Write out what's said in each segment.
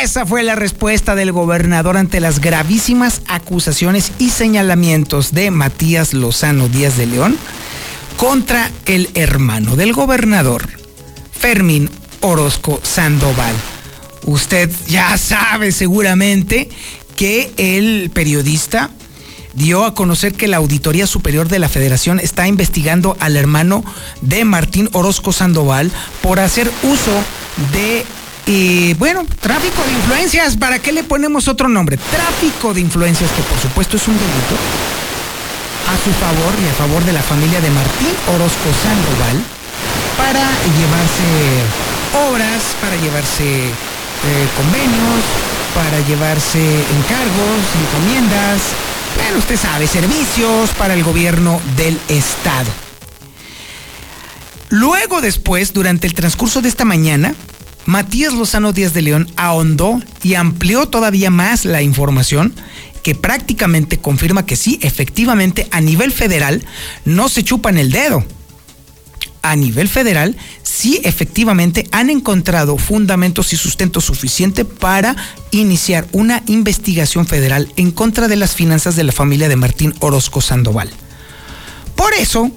Esa fue la respuesta del gobernador ante las gravísimas acusaciones y señalamientos de Matías Lozano Díaz de León contra el hermano del gobernador, Fermín Orozco Sandoval. Usted ya sabe seguramente que el periodista dio a conocer que la Auditoría Superior de la Federación está investigando al hermano de Martín Orozco Sandoval por hacer uso de y bueno, tráfico de influencias, ¿para qué le ponemos otro nombre? Tráfico de influencias, que por supuesto es un delito, a su favor y a favor de la familia de Martín Orozco Sandoval, para llevarse obras, para llevarse eh, convenios, para llevarse encargos, encomiendas, bueno, usted sabe, servicios para el gobierno del Estado. Luego después, durante el transcurso de esta mañana, Matías Lozano Díaz de León ahondó y amplió todavía más la información que prácticamente confirma que sí, efectivamente, a nivel federal no se chupan el dedo. A nivel federal, sí, efectivamente, han encontrado fundamentos y sustento suficiente para iniciar una investigación federal en contra de las finanzas de la familia de Martín Orozco Sandoval. Por eso,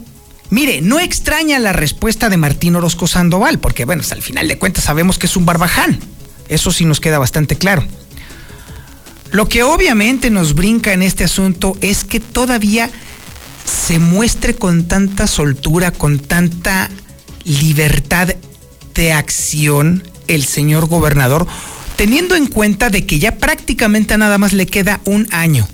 Mire, no extraña la respuesta de Martín Orozco Sandoval, porque bueno, al final de cuentas sabemos que es un barbaján. Eso sí nos queda bastante claro. Lo que obviamente nos brinca en este asunto es que todavía se muestre con tanta soltura, con tanta libertad de acción el señor gobernador, teniendo en cuenta de que ya prácticamente nada más le queda un año,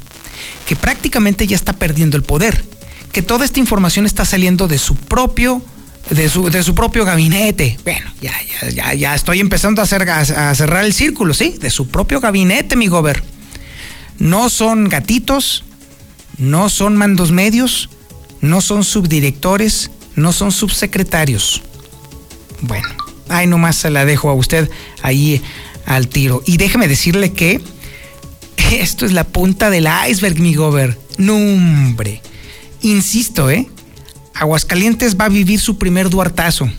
que prácticamente ya está perdiendo el poder que toda esta información está saliendo de su propio de su, de su propio gabinete. Bueno, ya, ya, ya, ya estoy empezando a, cerrar el círculo, ¿sí? De su propio gabinete, mi gober. No son gatitos, no son mandos medios, no son subdirectores, no son subsecretarios. Bueno, ahí nomás se la dejo a usted ahí al tiro. Y déjeme decirle que esto es la punta del iceberg, mi gober. No, hombre. Insisto, ¿eh? Aguascalientes va a vivir su primer duartazo.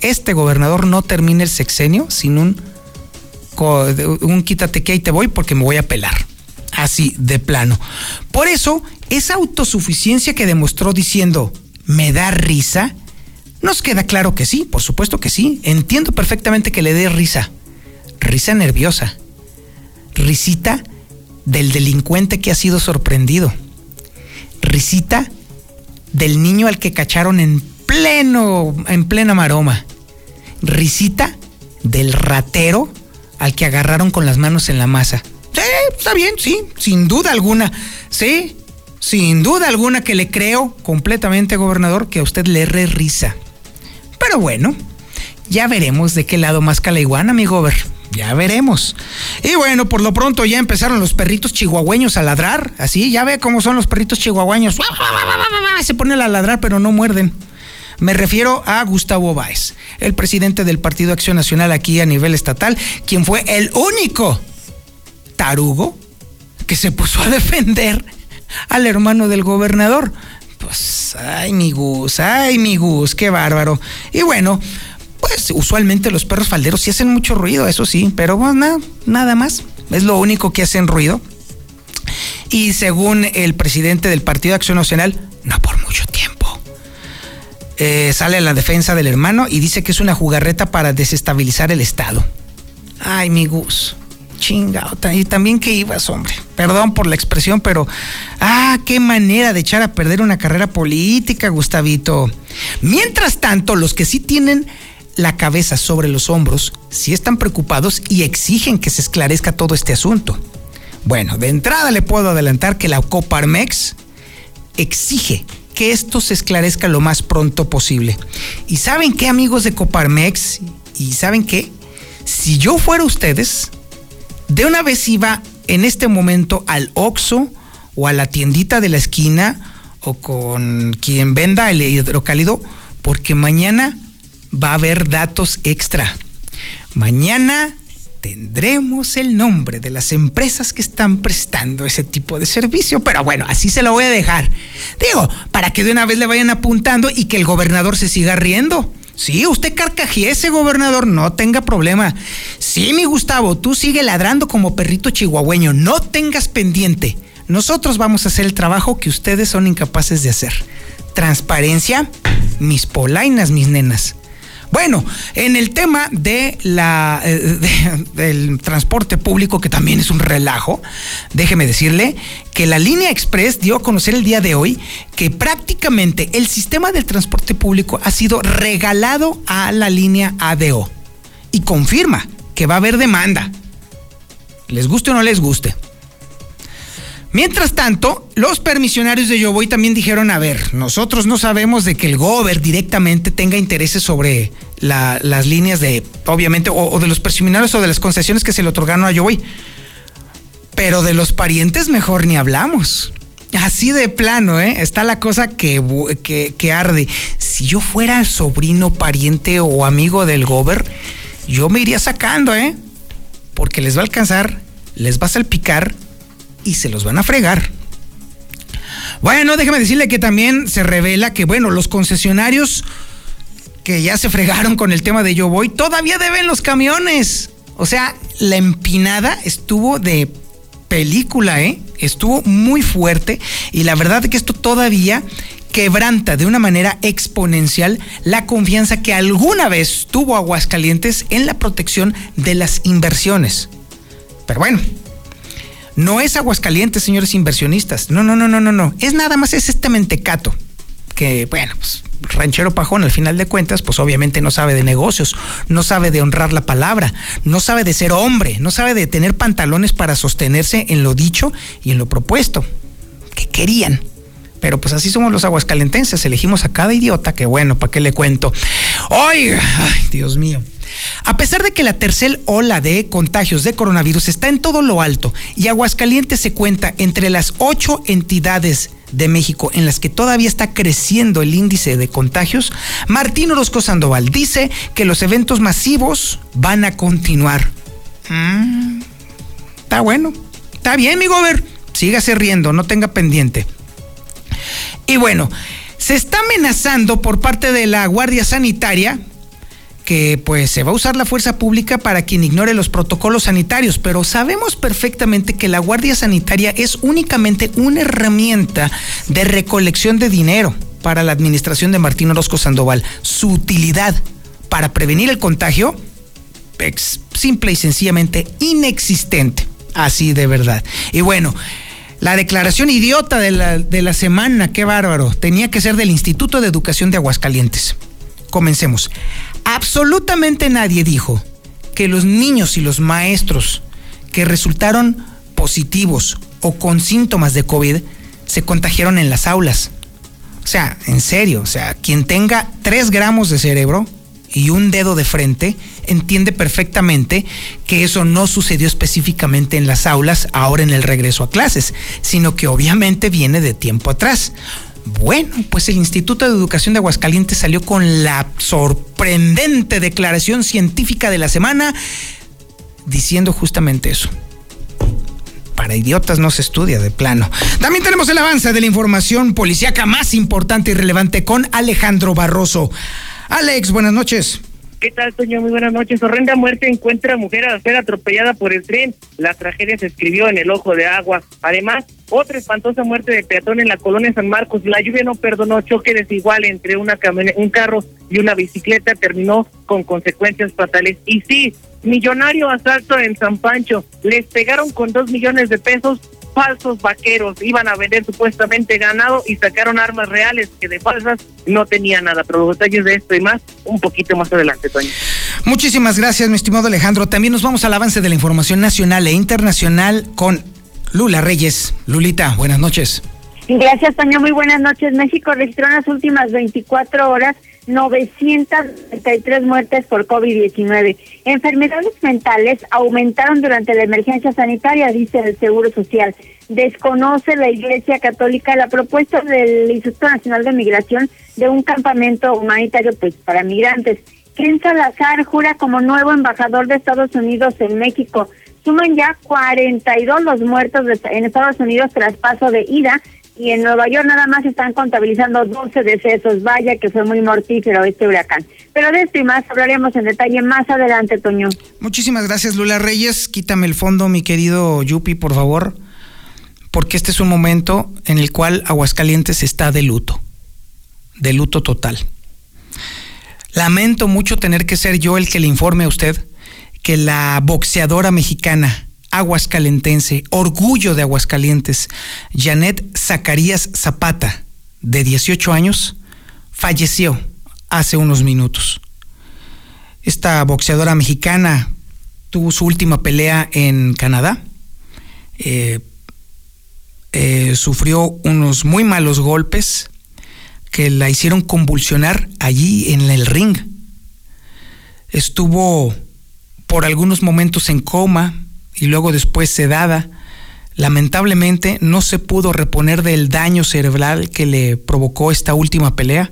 Este gobernador no termina el sexenio sin un, un quítate que ahí te voy porque me voy a pelar. Así, de plano. Por eso, esa autosuficiencia que demostró diciendo, me da risa, nos queda claro que sí, por supuesto que sí. Entiendo perfectamente que le dé risa. Risa nerviosa. Risita del delincuente que ha sido sorprendido risita del niño al que cacharon en pleno, en plena maroma. Risita del ratero al que agarraron con las manos en la masa. Sí, está bien, sí, sin duda alguna. Sí, sin duda alguna que le creo completamente, gobernador, que a usted le re risa. Pero bueno, ya veremos de qué lado más calaiguana, mi gober. Ya veremos. Y bueno, por lo pronto ya empezaron los perritos chihuahueños a ladrar. Así, ya ve cómo son los perritos chihuahueños. Se ponen a ladrar, pero no muerden. Me refiero a Gustavo Báez, el presidente del Partido Acción Nacional aquí a nivel estatal, quien fue el único tarugo que se puso a defender al hermano del gobernador. Pues, ay, mi Gus, ay, mi Gus, qué bárbaro. Y bueno, pues usualmente los perros falderos sí hacen mucho ruido, eso sí, pero bueno, nada, nada más. Es lo único que hacen ruido. Y según el presidente del Partido de Acción Nacional, no por mucho tiempo. Eh, sale a la defensa del hermano y dice que es una jugarreta para desestabilizar el Estado. Ay, mi Gus. Chingado. Y también que ibas, hombre. Perdón por la expresión, pero. Ah, qué manera de echar a perder una carrera política, Gustavito. Mientras tanto, los que sí tienen la cabeza sobre los hombros sí están preocupados y exigen que se esclarezca todo este asunto. Bueno, de entrada le puedo adelantar que la Coparmex exige que esto se esclarezca lo más pronto posible. ¿Y saben qué, amigos de Coparmex? ¿Y saben qué? Si yo fuera ustedes, de una vez iba en este momento al Oxxo o a la tiendita de la esquina o con quien venda el hidrocálido, porque mañana va a haber datos extra. Mañana tendremos el nombre de las empresas que están prestando ese tipo de servicio, pero bueno, así se lo voy a dejar. Digo, para que de una vez le vayan apuntando y que el gobernador se siga riendo. Sí, usted ese gobernador, no tenga problema. Sí, mi Gustavo, tú sigue ladrando como perrito chihuahueño, no tengas pendiente. Nosotros vamos a hacer el trabajo que ustedes son incapaces de hacer. Transparencia, mis polainas, mis nenas. Bueno, en el tema de la, eh, del transporte público, que también es un relajo, déjeme decirle que la línea express dio a conocer el día de hoy que prácticamente el sistema del transporte público ha sido regalado a la línea ADO y confirma que va a haber demanda. Les guste o no les guste. Mientras tanto, los permisionarios de Yo Voy también dijeron, a ver, nosotros no sabemos de que el gober directamente tenga intereses sobre las líneas de, obviamente, o, de los permisionarios o de las concesiones que se le otorgaron a Yo Voy. Pero de los parientes mejor ni hablamos. Así de plano, ¿eh? Está la cosa que arde. Si yo fuera sobrino, pariente o amigo del gober, yo me iría sacando, ¿eh? Porque les va a alcanzar, les va a salpicar y se los van a fregar. Bueno, déjeme decirle que también se revela que, bueno, los concesionarios que ya se fregaron con el tema de Yo Voy, todavía deben los camiones. O sea, la empinada estuvo de película, ¿eh? Estuvo muy fuerte y la verdad es que esto todavía quebranta de una manera exponencial la confianza que alguna vez tuvo Aguascalientes en la protección de las inversiones. Pero bueno, no es Aguascalientes, señores inversionistas. No, no, no, no, no, no. Es nada más, es este mentecato. Que, bueno, pues ranchero pajón al final de cuentas, pues obviamente no sabe de negocios, no sabe de honrar la palabra, no sabe de ser hombre, no sabe de tener pantalones para sostenerse en lo dicho y en lo propuesto. Que querían. Pero pues así somos los aguascalentenses, elegimos a cada idiota que bueno, ¿para qué le cuento? Oiga, ay, Dios mío. A pesar de que la tercera ola de contagios de coronavirus está en todo lo alto y Aguascalientes se cuenta entre las ocho entidades de México en las que todavía está creciendo el índice de contagios, Martín Orozco Sandoval dice que los eventos masivos van a continuar. Mm, está bueno, está bien, mi gober, sígase riendo, no tenga pendiente. Y bueno, se está amenazando por parte de la Guardia Sanitaria que pues se va a usar la fuerza pública para quien ignore los protocolos sanitarios, pero sabemos perfectamente que la Guardia Sanitaria es únicamente una herramienta de recolección de dinero para la administración de Martín Orozco Sandoval. Su utilidad para prevenir el contagio es simple y sencillamente inexistente, así de verdad. Y bueno, la declaración idiota de la, de la semana, qué bárbaro, tenía que ser del Instituto de Educación de Aguascalientes. Comencemos. Absolutamente nadie dijo que los niños y los maestros que resultaron positivos o con síntomas de COVID se contagiaron en las aulas. O sea, en serio, o sea, quien tenga tres gramos de cerebro y un dedo de frente entiende perfectamente que eso no sucedió específicamente en las aulas ahora en el regreso a clases, sino que obviamente viene de tiempo atrás. Bueno, pues el Instituto de Educación de Aguascalientes salió con la sorprendente declaración científica de la semana diciendo justamente eso. Para idiotas no se estudia de plano. También tenemos el avance de la información policíaca más importante y relevante con Alejandro Barroso. Alex, buenas noches. ¿Qué tal, Toño? Muy buenas noches. Horrenda muerte encuentra mujer a ser atropellada por el tren. La tragedia se escribió en el ojo de agua. Además, otra espantosa muerte de peatón en la colonia San Marcos. La lluvia no perdonó choque desigual entre una un carro y una bicicleta. Terminó con consecuencias fatales. Y sí, millonario asalto en San Pancho. Les pegaron con dos millones de pesos falsos vaqueros iban a vender supuestamente ganado y sacaron armas reales que de falsas no tenían nada. Pero los detalles de esto y más un poquito más adelante, Toño. Muchísimas gracias, mi estimado Alejandro. También nos vamos al avance de la información nacional e internacional con Lula Reyes. Lulita, buenas noches. Gracias, Toño. Muy buenas noches. México registró en las últimas 24 horas 933 muertes por COVID-19. Enfermedades mentales aumentaron durante la emergencia sanitaria, dice el Seguro Social. Desconoce la Iglesia Católica la propuesta del Instituto Nacional de Migración de un campamento humanitario pues, para migrantes. Ken Salazar jura como nuevo embajador de Estados Unidos en México. Suman ya 42 los muertos en Estados Unidos tras paso de ida y en Nueva York nada más están contabilizando 12 decesos. Vaya que fue muy mortífero este huracán. Pero de esto y más hablaremos en detalle más adelante, Toño. Muchísimas gracias, Lula Reyes. Quítame el fondo, mi querido Yupi, por favor, porque este es un momento en el cual Aguascalientes está de luto, de luto total. Lamento mucho tener que ser yo el que le informe a usted que la boxeadora mexicana aguascalentense, orgullo de Aguascalientes, Janet Zacarías Zapata, de 18 años, falleció hace unos minutos. Esta boxeadora mexicana tuvo su última pelea en Canadá. Eh, eh, sufrió unos muy malos golpes que la hicieron convulsionar allí en el ring. Estuvo por algunos momentos en coma, y luego después sedada. Lamentablemente no se pudo reponer del daño cerebral que le provocó esta última pelea.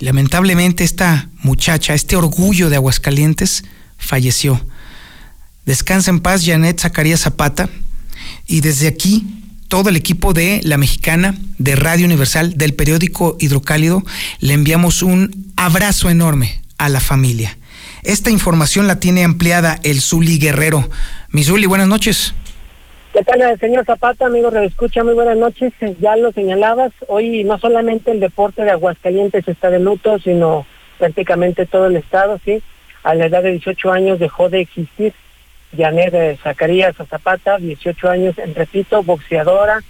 Lamentablemente esta muchacha, este orgullo de Aguascalientes, falleció. Descansa en paz Janet Zacarías Zapata y desde aquí todo el equipo de La Mexicana, de Radio Universal, del periódico Hidrocálido, le enviamos un abrazo enorme a la familia. Esta información la tiene ampliada el Zuli Guerrero. Misuli, buenas noches. ¿Qué tal, señor Zapata, amigo escucha? Muy buenas noches. Ya lo señalabas, hoy no solamente el deporte de Aguascalientes está de luto, sino prácticamente todo el estado, ¿sí? A la edad de 18 años dejó de existir Janet Zacarías Zapata, 18 años, repito, boxeadora.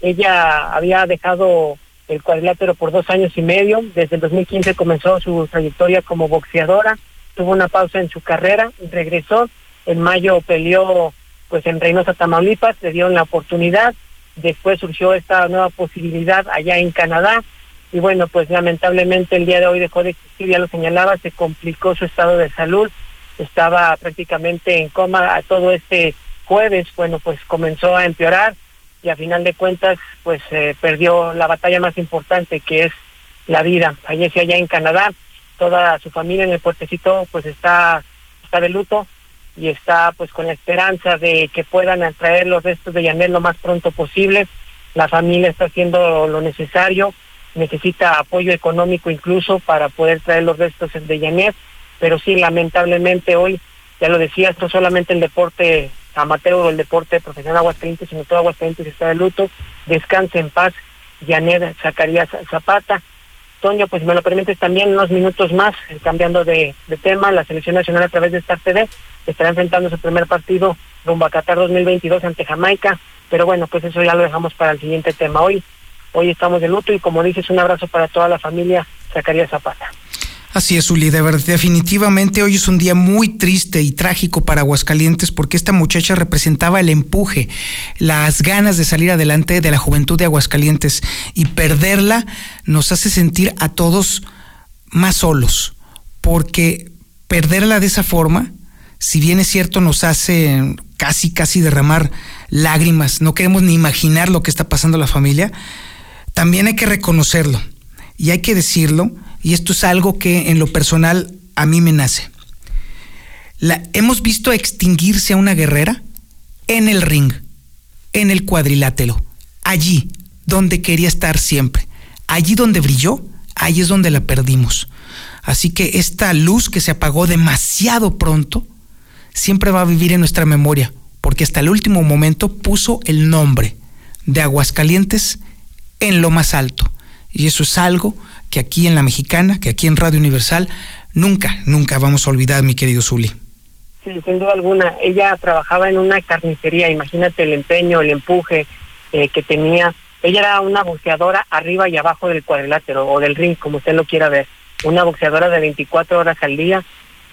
Ella había dejado el cuadrilátero por dos años y medio. Desde el 2015 comenzó su trayectoria como boxeadora tuvo una pausa en su carrera, regresó, en mayo peleó pues en Reynosa, Tamaulipas, le dieron la oportunidad, después surgió esta nueva posibilidad allá en Canadá, y bueno, pues lamentablemente el día de hoy dejó de existir, ya lo señalaba, se complicó su estado de salud, estaba prácticamente en coma a todo este jueves, bueno, pues comenzó a empeorar y a final de cuentas pues eh, perdió la batalla más importante que es la vida, falleció allá en Canadá, toda su familia en el puertecito pues está, está de luto y está pues con la esperanza de que puedan traer los restos de Yanel lo más pronto posible. La familia está haciendo lo necesario, necesita apoyo económico incluso para poder traer los restos de Yanet, pero sí, lamentablemente hoy, ya lo decía, no solamente el deporte amateur o el deporte profesional Aguascalientes, sino todo Aguascalientes está de luto. Descanse en paz, Yanet Zacarías Zapata. Toño, pues me lo permites también unos minutos más, eh, cambiando de, tema, la selección nacional a través de Star TV estará enfrentando su primer partido rumbo a Qatar 2022 ante Jamaica, pero bueno, pues eso ya lo dejamos para el siguiente tema. Hoy, hoy estamos de luto y como dices, un abrazo para toda la familia Zacarías Zapata. Así es, Uli, de verdad, definitivamente hoy es un día muy triste y trágico para Aguascalientes porque esta muchacha representaba el empuje, las ganas de salir adelante de la juventud de Aguascalientes y perderla nos hace sentir a todos más solos, porque perderla de esa forma, si bien es cierto, nos hace casi, casi derramar lágrimas, no queremos ni imaginar lo que está pasando a la familia, también hay que reconocerlo y hay que decirlo y esto es algo que en lo personal a mí me nace. La, hemos visto extinguirse a una guerrera en el ring, en el cuadrilátero, allí donde quería estar siempre, allí donde brilló, ahí es donde la perdimos. Así que esta luz que se apagó demasiado pronto, siempre va a vivir en nuestra memoria, porque hasta el último momento puso el nombre de Aguascalientes en lo más alto. Y eso es algo que aquí en La Mexicana, que aquí en Radio Universal, nunca, nunca vamos a olvidar, mi querido Zuli. Sí, sin duda alguna. Ella trabajaba en una carnicería, imagínate el empeño, el empuje eh, que tenía. Ella era una boxeadora arriba y abajo del cuadrilátero o del ring, como usted lo quiera ver. Una boxeadora de 24 horas al día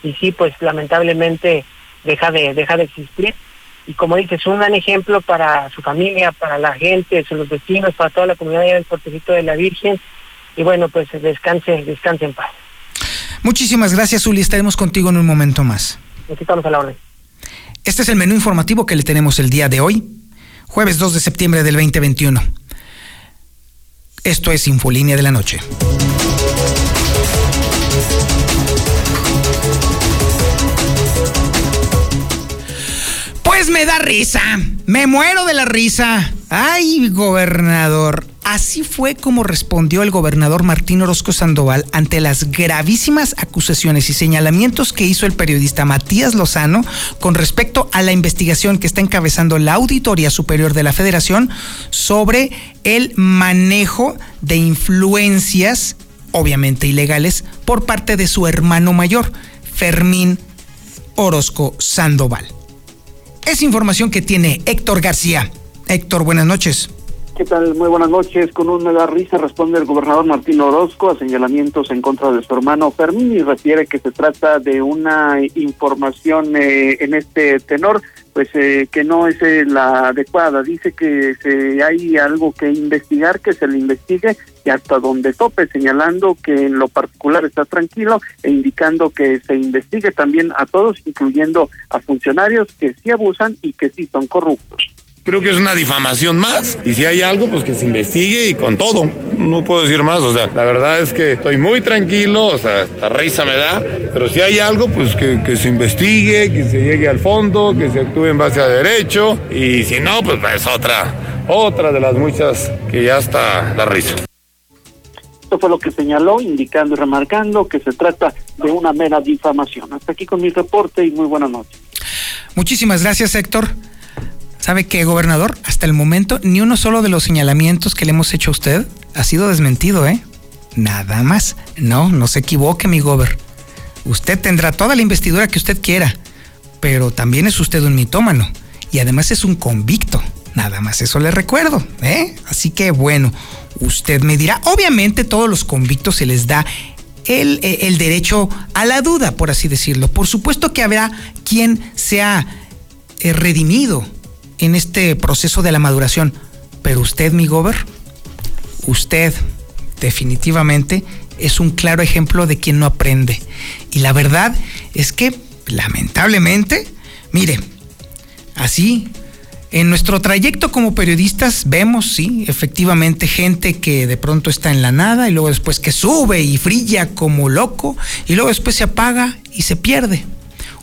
y sí, pues lamentablemente deja de, deja de existir. Y como dices, un gran ejemplo para su familia, para la gente, los vecinos, para toda la comunidad del Portecito de la Virgen. Y bueno, pues descanse, descanse en paz. Muchísimas gracias, Uli. Estaremos contigo en un momento más. Aquí estamos a la orden. Este es el menú informativo que le tenemos el día de hoy, jueves 2 de septiembre del 2021. Esto es Infolínea de la Noche. Pues me da risa, me muero de la risa. Ay, gobernador. Así fue como respondió el gobernador Martín Orozco Sandoval ante las gravísimas acusaciones y señalamientos que hizo el periodista Matías Lozano con respecto a la investigación que está encabezando la Auditoría Superior de la Federación sobre el manejo de influencias, obviamente ilegales, por parte de su hermano mayor, Fermín Orozco Sandoval. Es información que tiene Héctor García. Héctor, buenas noches. ¿Qué tal? Muy buenas noches. Con un da risa responde el gobernador Martín Orozco a señalamientos en contra de su hermano Fermín y refiere que se trata de una información eh, en este tenor, pues eh, que no es eh, la adecuada. Dice que si hay algo que investigar, que se le investigue y hasta donde tope, señalando que en lo particular está tranquilo e indicando que se investigue también a todos, incluyendo a funcionarios que sí abusan y que sí son corruptos. Creo que es una difamación más. Y si hay algo, pues que se investigue y con todo. No puedo decir más. O sea, la verdad es que estoy muy tranquilo. O sea, la risa me da. Pero si hay algo, pues que, que se investigue, que se llegue al fondo, que se actúe en base a derecho. Y si no, pues es otra, otra de las muchas que ya está la risa. Esto fue lo que señaló, indicando y remarcando que se trata de una mera difamación. Hasta aquí con mi reporte y muy buenas noches. Muchísimas gracias, Héctor. ¿Sabe qué, gobernador? Hasta el momento, ni uno solo de los señalamientos que le hemos hecho a usted ha sido desmentido, ¿eh? Nada más. No, no se equivoque, mi gober. Usted tendrá toda la investidura que usted quiera, pero también es usted un mitómano y además es un convicto. Nada más eso le recuerdo, ¿eh? Así que bueno, usted me dirá, obviamente todos los convictos se les da el, eh, derecho a la duda, por así decirlo. Por supuesto que habrá quien sea eh, redimido en este proceso de la maduración. Pero usted, mi gober, usted definitivamente es un claro ejemplo de quien no aprende. Y la verdad es que, lamentablemente, mire, así, en nuestro trayecto como periodistas vemos, sí, efectivamente, gente que de pronto está en la nada y luego después que sube y brilla como loco y luego después se apaga y se pierde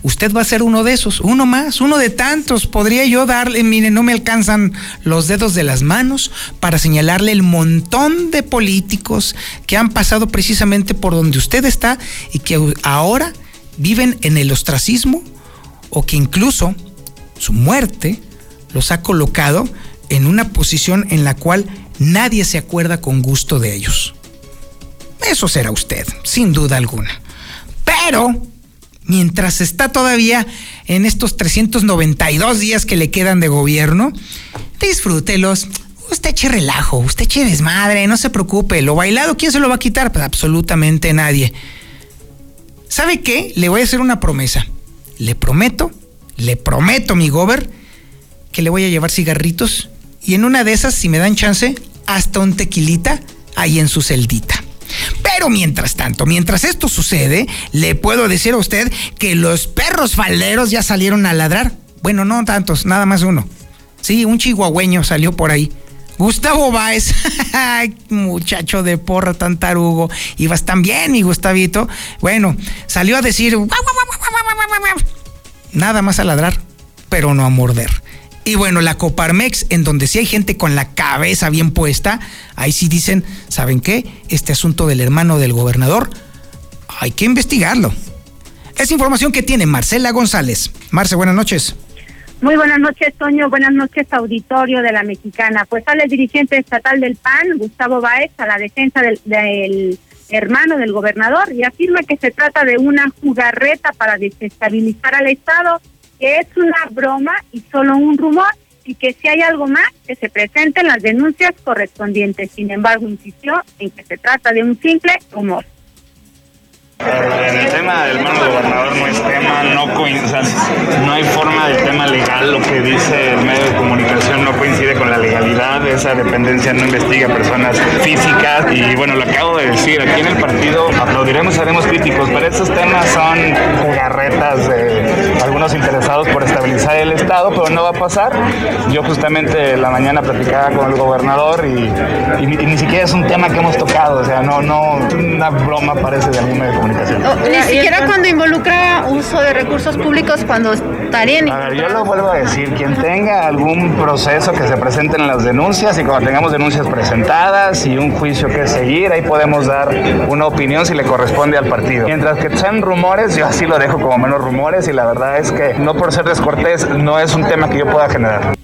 usted va a ser uno de esos, uno más, uno de tantos. Podría yo darle, mire, no me alcanzan los dedos de las manos para señalarle el montón de políticos que han pasado precisamente por donde usted está y que ahora viven en el ostracismo o que incluso su muerte los ha colocado en una posición en la cual nadie se acuerda con gusto de ellos. Eso será usted, sin duda alguna. Pero mientras está todavía en estos 392 días que le quedan de gobierno, disfrútelos. Usted eche relajo, usted eche desmadre, no se preocupe. Lo bailado, ¿quién se lo va a quitar? Pues absolutamente nadie. ¿Sabe qué? Le voy a hacer una promesa. Le prometo, le prometo, mi gober, que le voy a llevar cigarritos y en una de esas, si me dan chance, hasta un tequilita ahí en su celdita. Pero mientras tanto, mientras esto sucede, le puedo decir a usted que los perros falderos ya salieron a ladrar. Bueno, no tantos, nada más uno. Sí, un chihuahueño salió por ahí. Gustavo Báez, muchacho de porra tan tarugo, ibas tan bien, mi Gustavito. Bueno, salió a decir nada más a ladrar, pero no a morder. Y bueno, la Coparmex, en donde sí hay gente con la cabeza bien puesta, ahí sí dicen, ¿saben qué? Este asunto del hermano del gobernador, hay que investigarlo. Es información que tiene Marcela González. Marce, buenas noches. Muy buenas noches, Toño. Buenas noches, auditorio de la Mexicana. Pues sale el dirigente estatal del PAN, Gustavo Baez, a la defensa del, del hermano del gobernador y afirma que se trata de una jugarreta para desestabilizar al Estado que es una broma y solo un rumor y que si hay algo más, que se presenten las denuncias correspondientes. Sin embargo, insistió en que se trata de un simple rumor. En el tema del hermano gobernador no es tema, no, no hay forma del tema legal, lo que dice el medio de comunicación no coincide con la legalidad, esa dependencia no investiga personas físicas y bueno, lo acabo de decir, aquí en el partido aplaudiremos, haremos críticos, pero estos temas son jugarretas de algunos interesados por estabilizar el Estado, pero no va a pasar. Yo justamente la mañana platicaba con el gobernador y, ni siquiera es un tema que hemos tocado, o sea, no, no, una broma parece de algún medio de comunicación. ni siquiera cuando involucra uso de recursos públicos, cuando estarían... A ver, yo lo vuelvo a decir, quien tenga algún proceso que se presenten las denuncias y cuando tengamos denuncias presentadas y un juicio que seguir, ahí podemos dar una opinión si le corresponde al partido. Mientras que sean rumores, yo así lo dejo como menos rumores y la verdad es que no por ser descortés no es un tema que yo pueda generar.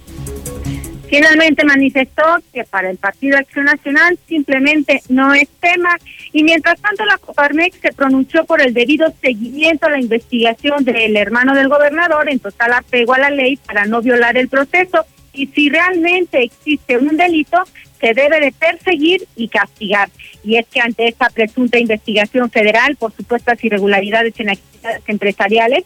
Finalmente manifestó que para el Partido Acción Nacional simplemente no es tema y mientras tanto la Coparmex se pronunció por el debido seguimiento a la investigación del hermano del gobernador en total apego a la ley para no violar el proceso. Y si realmente existe un delito se debe de perseguir y castigar. Y es que ante esta presunta investigación federal por supuestas irregularidades en actividades empresariales,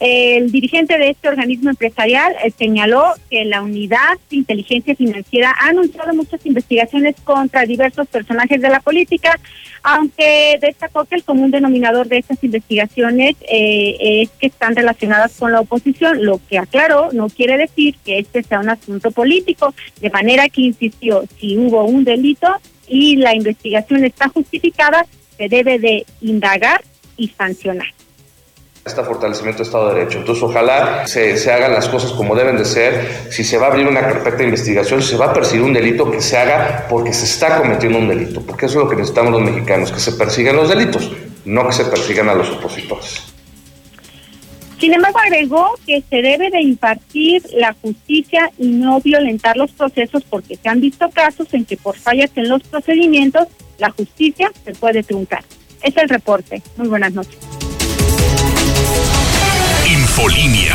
el dirigente de este organismo empresarial eh, señaló que la unidad de inteligencia financiera ha anunciado muchas investigaciones contra diversos personajes de la política, aunque destacó que el común denominador de estas investigaciones eh, es que están relacionadas con la oposición, lo que aclaró no quiere decir que este sea un asunto político, de manera que insistió, si hubo un delito y la investigación está justificada, se debe de indagar y sancionar este fortalecimiento del Estado de Derecho. Entonces, ojalá se, se, hagan las cosas como deben de ser. Si se va a abrir una carpeta de investigación, si se va a perseguir un delito, que se haga porque se está cometiendo un delito. Porque eso es lo que necesitamos los mexicanos, que se persigan los delitos, no que se persigan a los opositores. Sin embargo, agregó que se debe de impartir la justicia y no violentar los procesos porque se han visto casos en que por fallas en los procedimientos la justicia se puede truncar. Es el reporte. Muy buenas noches. Infolinia.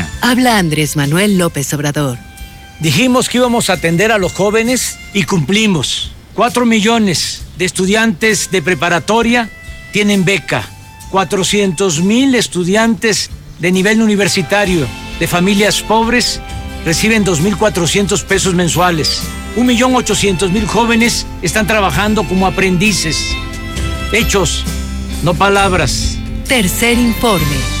Habla Andrés Manuel López Obrador. Dijimos que íbamos a atender a los jóvenes y cumplimos. Cuatro millones de estudiantes de preparatoria tienen beca. 400 mil estudiantes de nivel universitario de familias pobres reciben 2.400 pesos mensuales. 1.800.000 jóvenes están trabajando como aprendices. Hechos, no palabras. Tercer informe.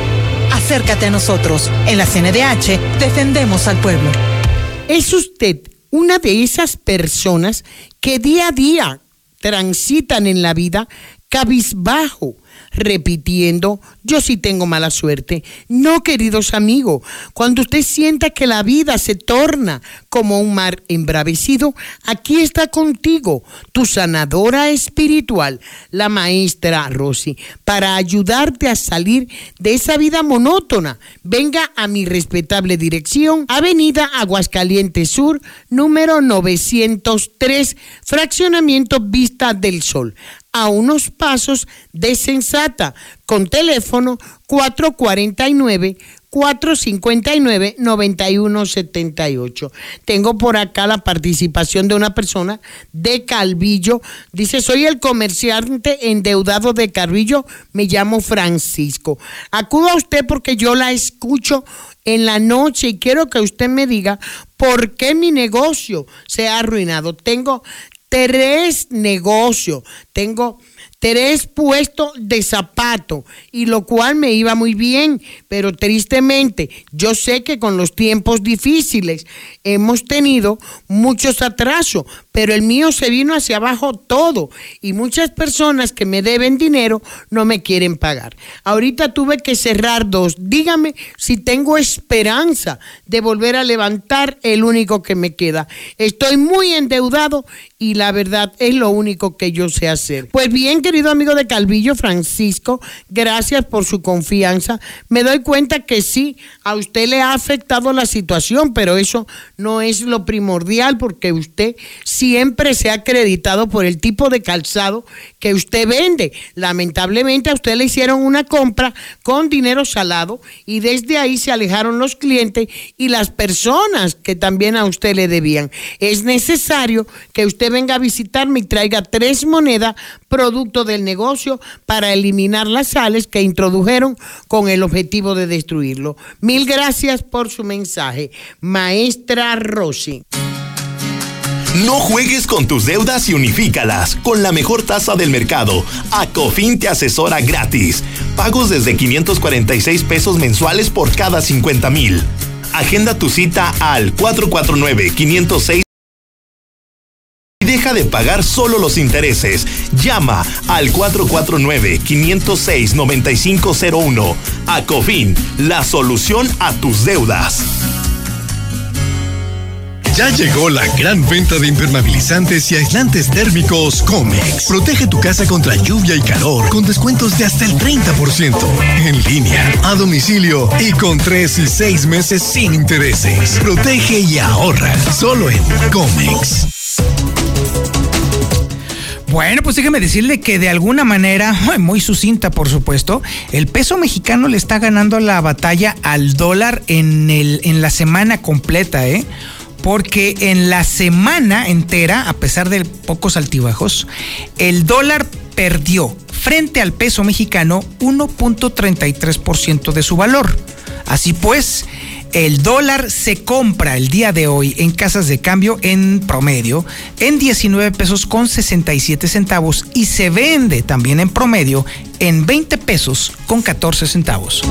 Acércate a nosotros. En la CNDH defendemos al pueblo. ¿Es usted una de esas personas que día a día transitan en la vida cabizbajo? Repitiendo, yo sí tengo mala suerte. No, queridos amigos, cuando usted sienta que la vida se torna como un mar embravecido, aquí está contigo tu sanadora espiritual, la maestra Rosy, para ayudarte a salir de esa vida monótona. Venga a mi respetable dirección, Avenida Aguascalientes Sur, número 903, fraccionamiento Vista del Sol a unos pasos de Sensata con teléfono 449 459-9178. Tengo por acá la participación de una persona de Calvillo. Dice, soy el comerciante endeudado de Calvillo, me llamo Francisco. Acudo a usted porque yo la escucho en la noche y quiero que usted me diga por qué mi negocio se ha arruinado. Tengo tres negocios, tengo tres puestos de zapato y lo cual me iba muy bien, pero tristemente yo sé que con los tiempos difíciles hemos tenido muchos atrasos, pero el mío se vino hacia abajo todo y muchas personas que me deben dinero no me quieren pagar. Ahorita tuve que cerrar dos. Dígame si tengo esperanza de volver a levantar el único que me queda. Estoy muy endeudado y la verdad es lo único que yo sé hacer. Pues bien, querido amigo de Calvillo, Francisco, gracias por su confianza. Me doy cuenta que sí, a usted le ha afectado la situación, pero eso no es lo primordial porque usted siempre se ha acreditado por el tipo de calzado que usted vende. Lamentablemente a usted le hicieron una compra con dinero salado y desde ahí se alejaron los clientes y las personas que también a usted le debían. Es necesario que usted venga a visitarme y traiga tres monedas producto del negocio para eliminar las sales que introdujeron con el objetivo de destruirlo. Mil gracias por su mensaje, maestra Rossi. No juegues con tus deudas y unifícalas con la mejor tasa del mercado. Acofin te asesora gratis. Pagos desde 546 pesos mensuales por cada 50 mil. Agenda tu cita al 449 506 y deja de pagar solo los intereses. Llama al 449-506-9501. Acofin, la solución a tus deudas. Ya llegó la gran venta de impermeabilizantes y aislantes térmicos Comex. Protege tu casa contra lluvia y calor con descuentos de hasta el 30%. En línea, a domicilio y con 3 y 6 meses sin intereses. Protege y ahorra solo en Comex. Bueno, pues déjeme decirle que de alguna manera, muy sucinta por supuesto, el peso mexicano le está ganando la batalla al dólar en, el, en la semana completa, ¿eh? Porque en la semana entera, a pesar de pocos altibajos, el dólar perdió frente al peso mexicano 1.33% de su valor. Así pues, el dólar se compra el día de hoy en casas de cambio en promedio en 19 pesos con 67 centavos y se vende también en promedio en 20 pesos con 14 centavos.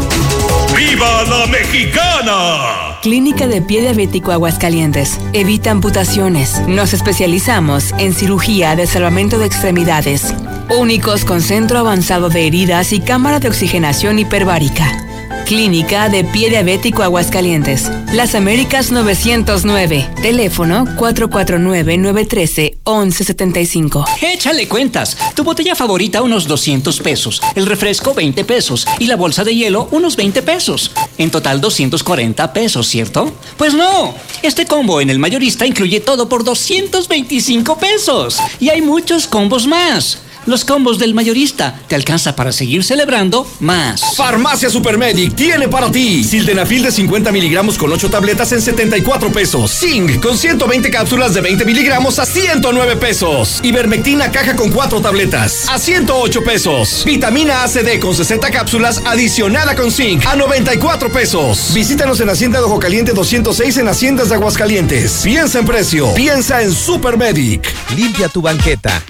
¡Viva la mexicana! Clínica de Pie Diabético Aguascalientes. Evita amputaciones. Nos especializamos en cirugía de salvamento de extremidades. Únicos con centro avanzado de heridas y cámara de oxigenación hiperbárica. Clínica de Pie Diabético Aguascalientes. Las Américas 909. Teléfono 449-913-1175. Échale cuentas. Tu botella favorita unos 200 pesos. El refresco 20 pesos. Y la bolsa de hielo unos 20 pesos. En total 240 pesos, ¿cierto? Pues no. Este combo en el mayorista incluye todo por 225 pesos. Y hay muchos combos más. Los combos del mayorista te alcanza para seguir celebrando más. Farmacia Supermedic tiene para ti Sildenafil de 50 miligramos con 8 tabletas en 74 pesos. Zinc con 120 cápsulas de 20 miligramos a 109 pesos. Ivermectina caja con 4 tabletas a 108 pesos. Vitamina ACD con 60 cápsulas adicionada con zinc a 94 pesos. Visítanos en Hacienda de Ojo Caliente 206 en Haciendas de Aguascalientes. Piensa en precio. Piensa en Supermedic. Limpia tu banqueta.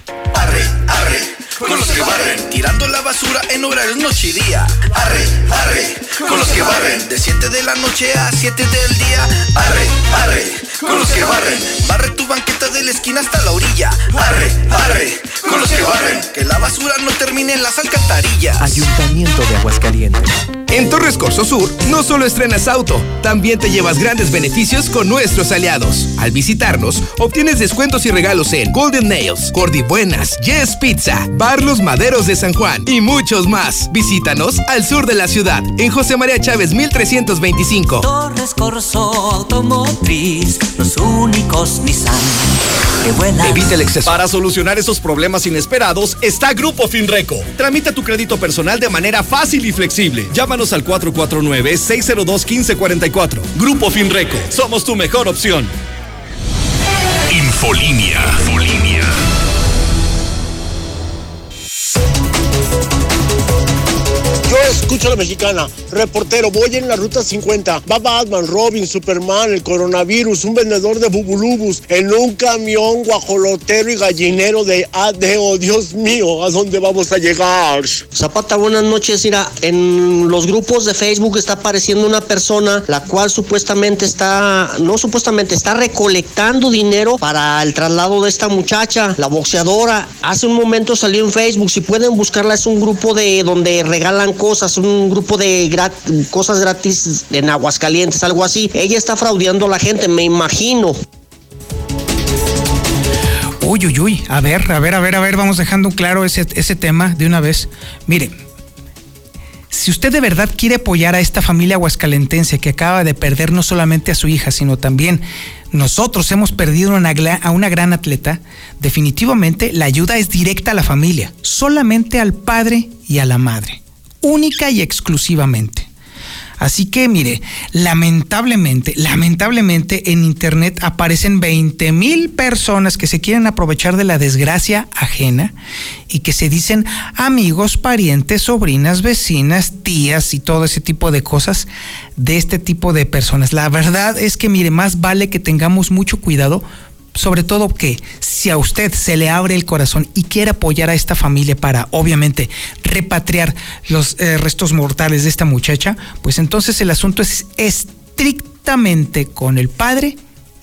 Arre, arre, con los que barren, tirando la basura en horarios noche y día. Arre, arre, con los que barren, de 7 de la noche a 7 del día. Arre, arre, con los que barren, barre tu banqueta de la esquina hasta la orilla. Arre, arre, con los que barren, que la basura no termine en las alcantarillas. Ayuntamiento de Aguascalientes. En Torres Corso Sur, no solo estrenas auto, también te llevas grandes beneficios con nuestros aliados. Al visitarnos, obtienes descuentos y regalos en Golden Nails, Cordy Buenas, Yes Pizza, Bar Los Maderos de San Juan y muchos más. Visítanos al sur de la ciudad, en José María Chávez 1325. Torres Corso Automotriz, los únicos Nissan que vuelan. Evita el exceso. Para solucionar esos problemas inesperados está Grupo Finreco. Tramita tu crédito personal de manera fácil y flexible. Llámanos al 449-602-1544. Grupo Finreco. Somos tu mejor opción. Infolinia. Yo escucho a la mexicana. Reportero, voy en la ruta 50. Va Batman, Robin, Superman, el coronavirus, un vendedor de bubulubus en un camión guajolotero y gallinero de ADO. Dios mío, ¿a dónde vamos a llegar? Zapata, buenas noches. Mira, en los grupos de Facebook está apareciendo una persona la cual supuestamente está, no supuestamente, está recolectando dinero para el traslado de esta muchacha, la boxeadora. Hace un momento salió en Facebook. Si pueden buscarla, es un grupo de donde regalan cosas, un grupo de cosas gratis en Aguascalientes, algo así. Ella está fraudeando a la gente, me imagino. Uy, uy, uy. A ver, a ver, a ver, a ver, vamos dejando claro ese, ese tema de una vez. Mire, si usted de verdad quiere apoyar a esta familia aguascalentense que acaba de perder no solamente a su hija, sino también nosotros hemos perdido una, a una gran atleta, definitivamente la ayuda es directa a la familia, solamente al padre y a la madre única y exclusivamente. Así que mire, lamentablemente, lamentablemente en Internet aparecen 20 mil personas que se quieren aprovechar de la desgracia ajena y que se dicen amigos, parientes, sobrinas, vecinas, tías y todo ese tipo de cosas de este tipo de personas. La verdad es que mire, más vale que tengamos mucho cuidado sobre todo que si a usted se le abre el corazón y quiere apoyar a esta familia para obviamente repatriar los eh, restos mortales de esta muchacha, pues entonces el asunto es estrictamente con el padre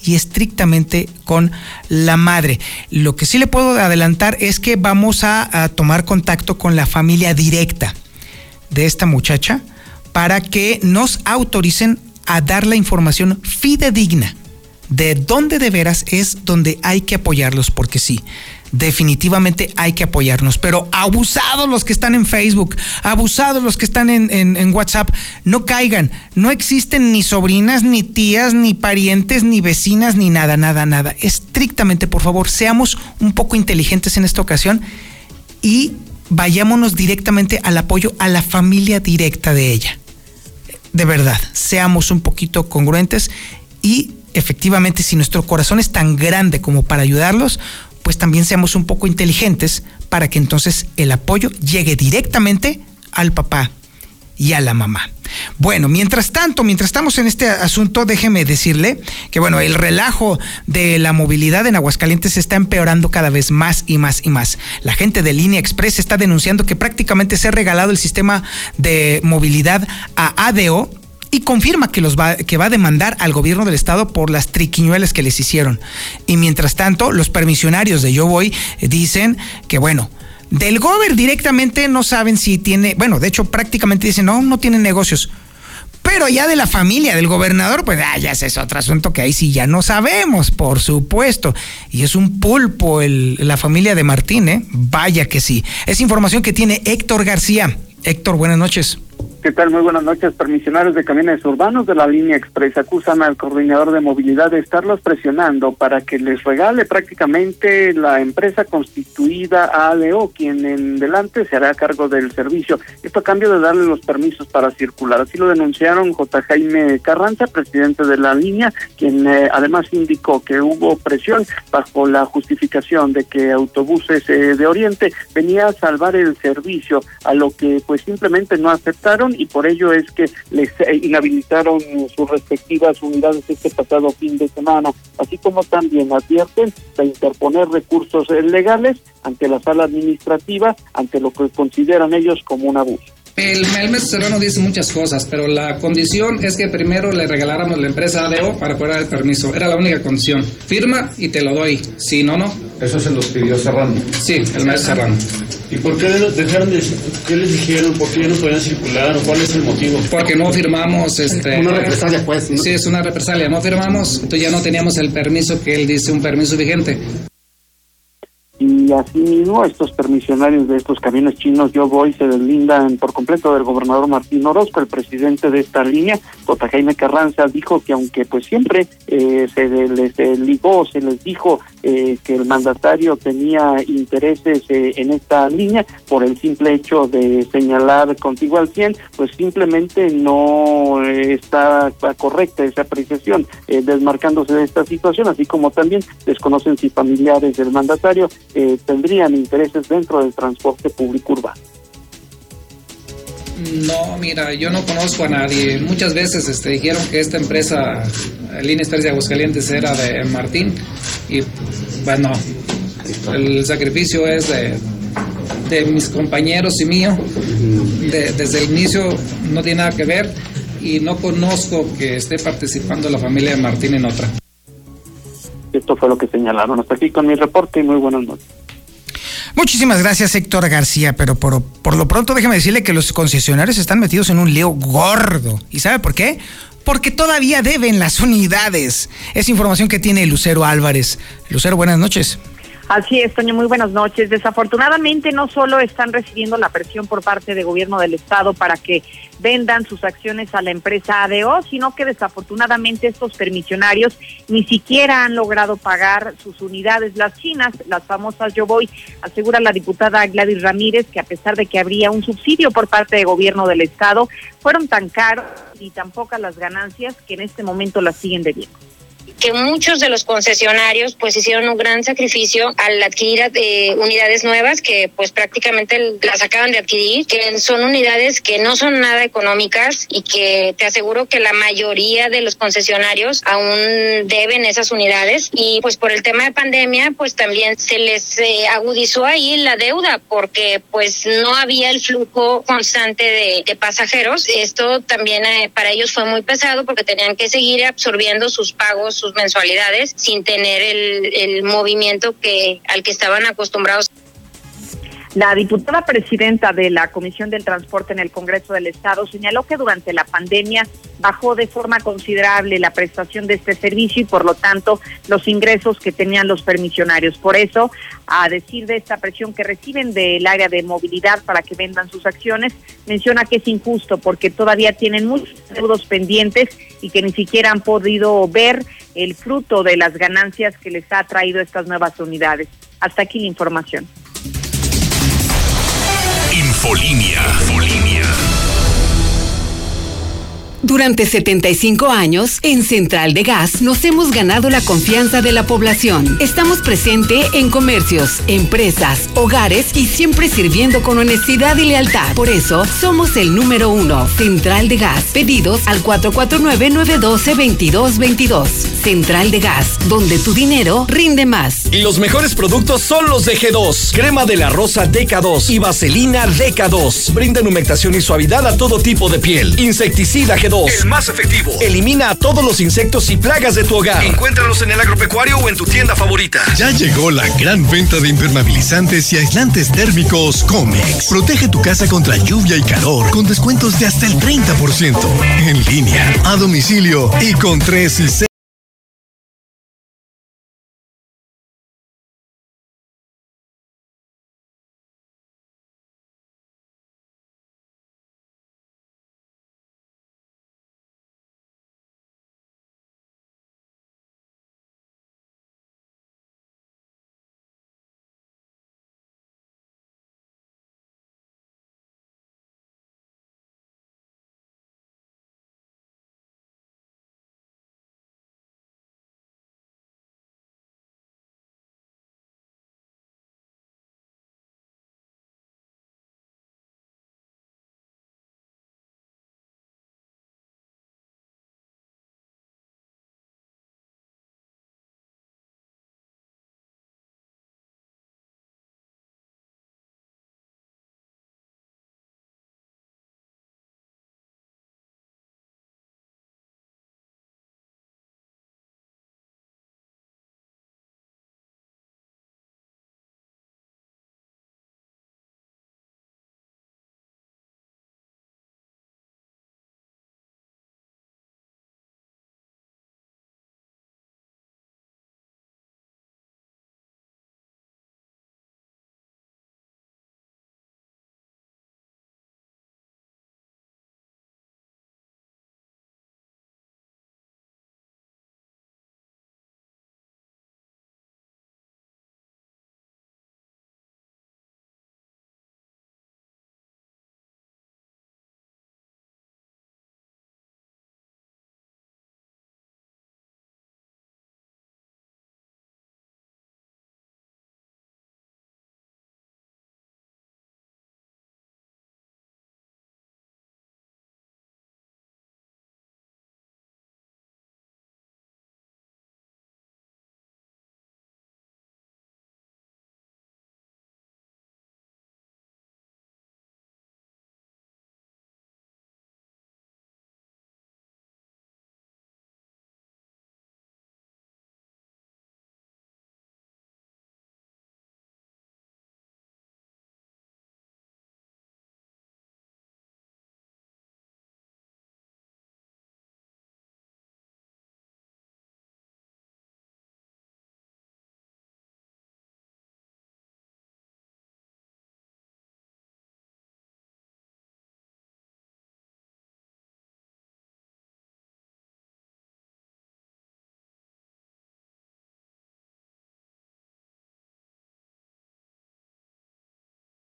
y estrictamente con la madre. Lo que sí le puedo adelantar es que vamos a, a tomar contacto con la familia directa de esta muchacha para que nos autoricen a dar la información fidedigna de dónde de veras es donde hay que apoyarlos, porque sí, definitivamente hay que apoyarnos, pero abusados los que están en Facebook, abusados los que están en, WhatsApp, no caigan, no existen ni sobrinas, ni tías, ni parientes, ni vecinas, ni nada, nada, nada. Estrictamente, por favor, seamos un poco inteligentes en esta ocasión y vayámonos directamente al apoyo a la familia directa de ella. De verdad, seamos un poquito congruentes y efectivamente, si nuestro corazón es tan grande como para ayudarlos, pues también seamos un poco inteligentes para que entonces el apoyo llegue directamente al papá y a la mamá. Bueno, mientras tanto, mientras estamos en este asunto, déjeme decirle que bueno, el relajo de la movilidad en Aguascalientes está empeorando cada vez más y más y más. La gente de Línea Express está denunciando que prácticamente se ha regalado el sistema de movilidad a ADO y confirma que, los va, que va a demandar al gobierno del estado por las triquiñuelas que les hicieron. Y mientras tanto, los permisionarios de Yo Voy eh, dicen que, bueno, del gober directamente no saben si tiene, bueno, de hecho prácticamente dicen, no, no tiene negocios. Pero ya de la familia del gobernador, pues ah, ya ese es otro asunto que ahí sí ya no sabemos, por supuesto. Y es un pulpo el, la familia de Martín, ¿eh? Vaya que sí. Es información que tiene Héctor García. Héctor, buenas noches. ¿Qué tal? Muy buenas noches. Permisionarios de camiones urbanos de la línea Express acusan al coordinador de movilidad de estarlos presionando para que les regale prácticamente la empresa constituida a ADO, quien en delante se hará cargo del servicio. Esto a cambio de darle los permisos para circular. Así lo denunciaron J. Jaime Carranza, presidente de la línea, quien eh, además indicó que hubo presión bajo la justificación de que autobuses eh, de Oriente venía a salvar el servicio, a lo que pues simplemente no y por ello es que les eh, inhabilitaron sus respectivas unidades este pasado fin de semana, así como también advierten de interponer recursos legales ante la sala administrativa, ante lo que consideran ellos como un abuso. El, el mes serrano dice muchas cosas, pero la condición es que primero le regaláramos la empresa ADO para poder dar el permiso. Era la única condición. Firma y te lo doy. Si no, no. Eso se los pidió Serrano. Sí, el maestro Serrano. ¿Y por qué dejaron de, qué les dijeron? ¿Por qué ya no podían circular? ¿O cuál es el motivo? Porque no firmamos, este... Una represalia, pues. Sí, es una represalia. No firmamos, entonces ya no teníamos el permiso que él dice, un permiso vigente. Y asimismo, estos permisionarios de estos camiones chinos Yo Voy se deslindan por completo del gobernador Martín Orozco, el presidente de esta línea, J. Jaime Carranza, dijo que aunque pues siempre eh, se les ligó, se les dijo eh, que el mandatario tenía intereses eh, en esta línea, por el simple hecho de señalar contigo al 100, pues simplemente no está correcta esa apreciación, desmarcándose de esta situación, así como también desconocen si familiares del mandatario eh, tendrían intereses dentro del transporte público urbano. No, mira, yo no conozco a nadie. Muchas veces este, dijeron que esta empresa, Línea Express de Aguascalientes, era de Martín. Y bueno, el sacrificio es de, de mis compañeros y mío. desde el inicio no tiene nada que ver y no conozco que esté participando la familia de Martín en otra. Esto fue lo que señalaron. Hasta aquí con mi reporte y muy buenas noches. Muchísimas gracias, Héctor García, pero por, por lo pronto déjeme decirle que los concesionarios están metidos en un lío gordo. ¿Y sabe por qué? Porque todavía deben las unidades. Es información que tiene Lucero Álvarez. Lucero, buenas noches. Así es, Toño, muy buenas noches. Desafortunadamente no solo están recibiendo la presión por parte del gobierno del estado para que vendan sus acciones a la empresa ADO, sino que desafortunadamente estos permisionarios ni siquiera han logrado pagar sus unidades. Las chinas, las famosas Yo Voy, asegura la diputada Gladys Ramírez que a pesar de que habría un subsidio por parte del gobierno del estado, fueron tan caros y tan pocas las ganancias que en este momento las siguen debiendo que muchos de los concesionarios pues hicieron un gran sacrificio al adquirir eh, unidades nuevas que pues prácticamente las acaban de adquirir, que son unidades que no son nada económicas y que te aseguro que la mayoría de los concesionarios aún deben esas unidades y pues por el tema de pandemia pues también se les eh, agudizó ahí la deuda porque pues no había el flujo constante de, de pasajeros. Esto también eh, para ellos fue muy pesado porque tenían que seguir absorbiendo sus pagos, sus mensualidades sin tener el, movimiento que al que estaban acostumbrados. La diputada presidenta de la Comisión del Transporte en el Congreso del Estado señaló que durante la pandemia bajó de forma considerable la prestación de este servicio y por lo tanto los ingresos que tenían los permisionarios. Por eso, a decir de esta presión que reciben del área de movilidad para que vendan sus acciones, menciona que es injusto porque todavía tienen muchos deudos pendientes y que ni siquiera han podido ver el fruto de las ganancias que les ha traído estas nuevas unidades. Hasta aquí la información. Durante 75 años, en Central de Gas nos hemos ganado la confianza de la población. Estamos presente en comercios, empresas, hogares y siempre sirviendo con honestidad y lealtad. Por eso, somos el número uno. Central de Gas. Pedidos al 449-912-2222. Central de Gas, donde tu dinero rinde más. Y los mejores productos son los de G2. Crema de la rosa DK2 y vaselina DK2. Brindan humectación y suavidad a todo tipo de piel. Insecticida G2 el más efectivo. Elimina a todos los insectos y plagas de tu hogar. Encuéntralos en el agropecuario o en tu tienda favorita. Ya llegó la gran venta de impermeabilizantes y aislantes térmicos Comex. Protege tu casa contra lluvia y calor con descuentos de hasta el 30%. En línea, a domicilio y con 3 y 6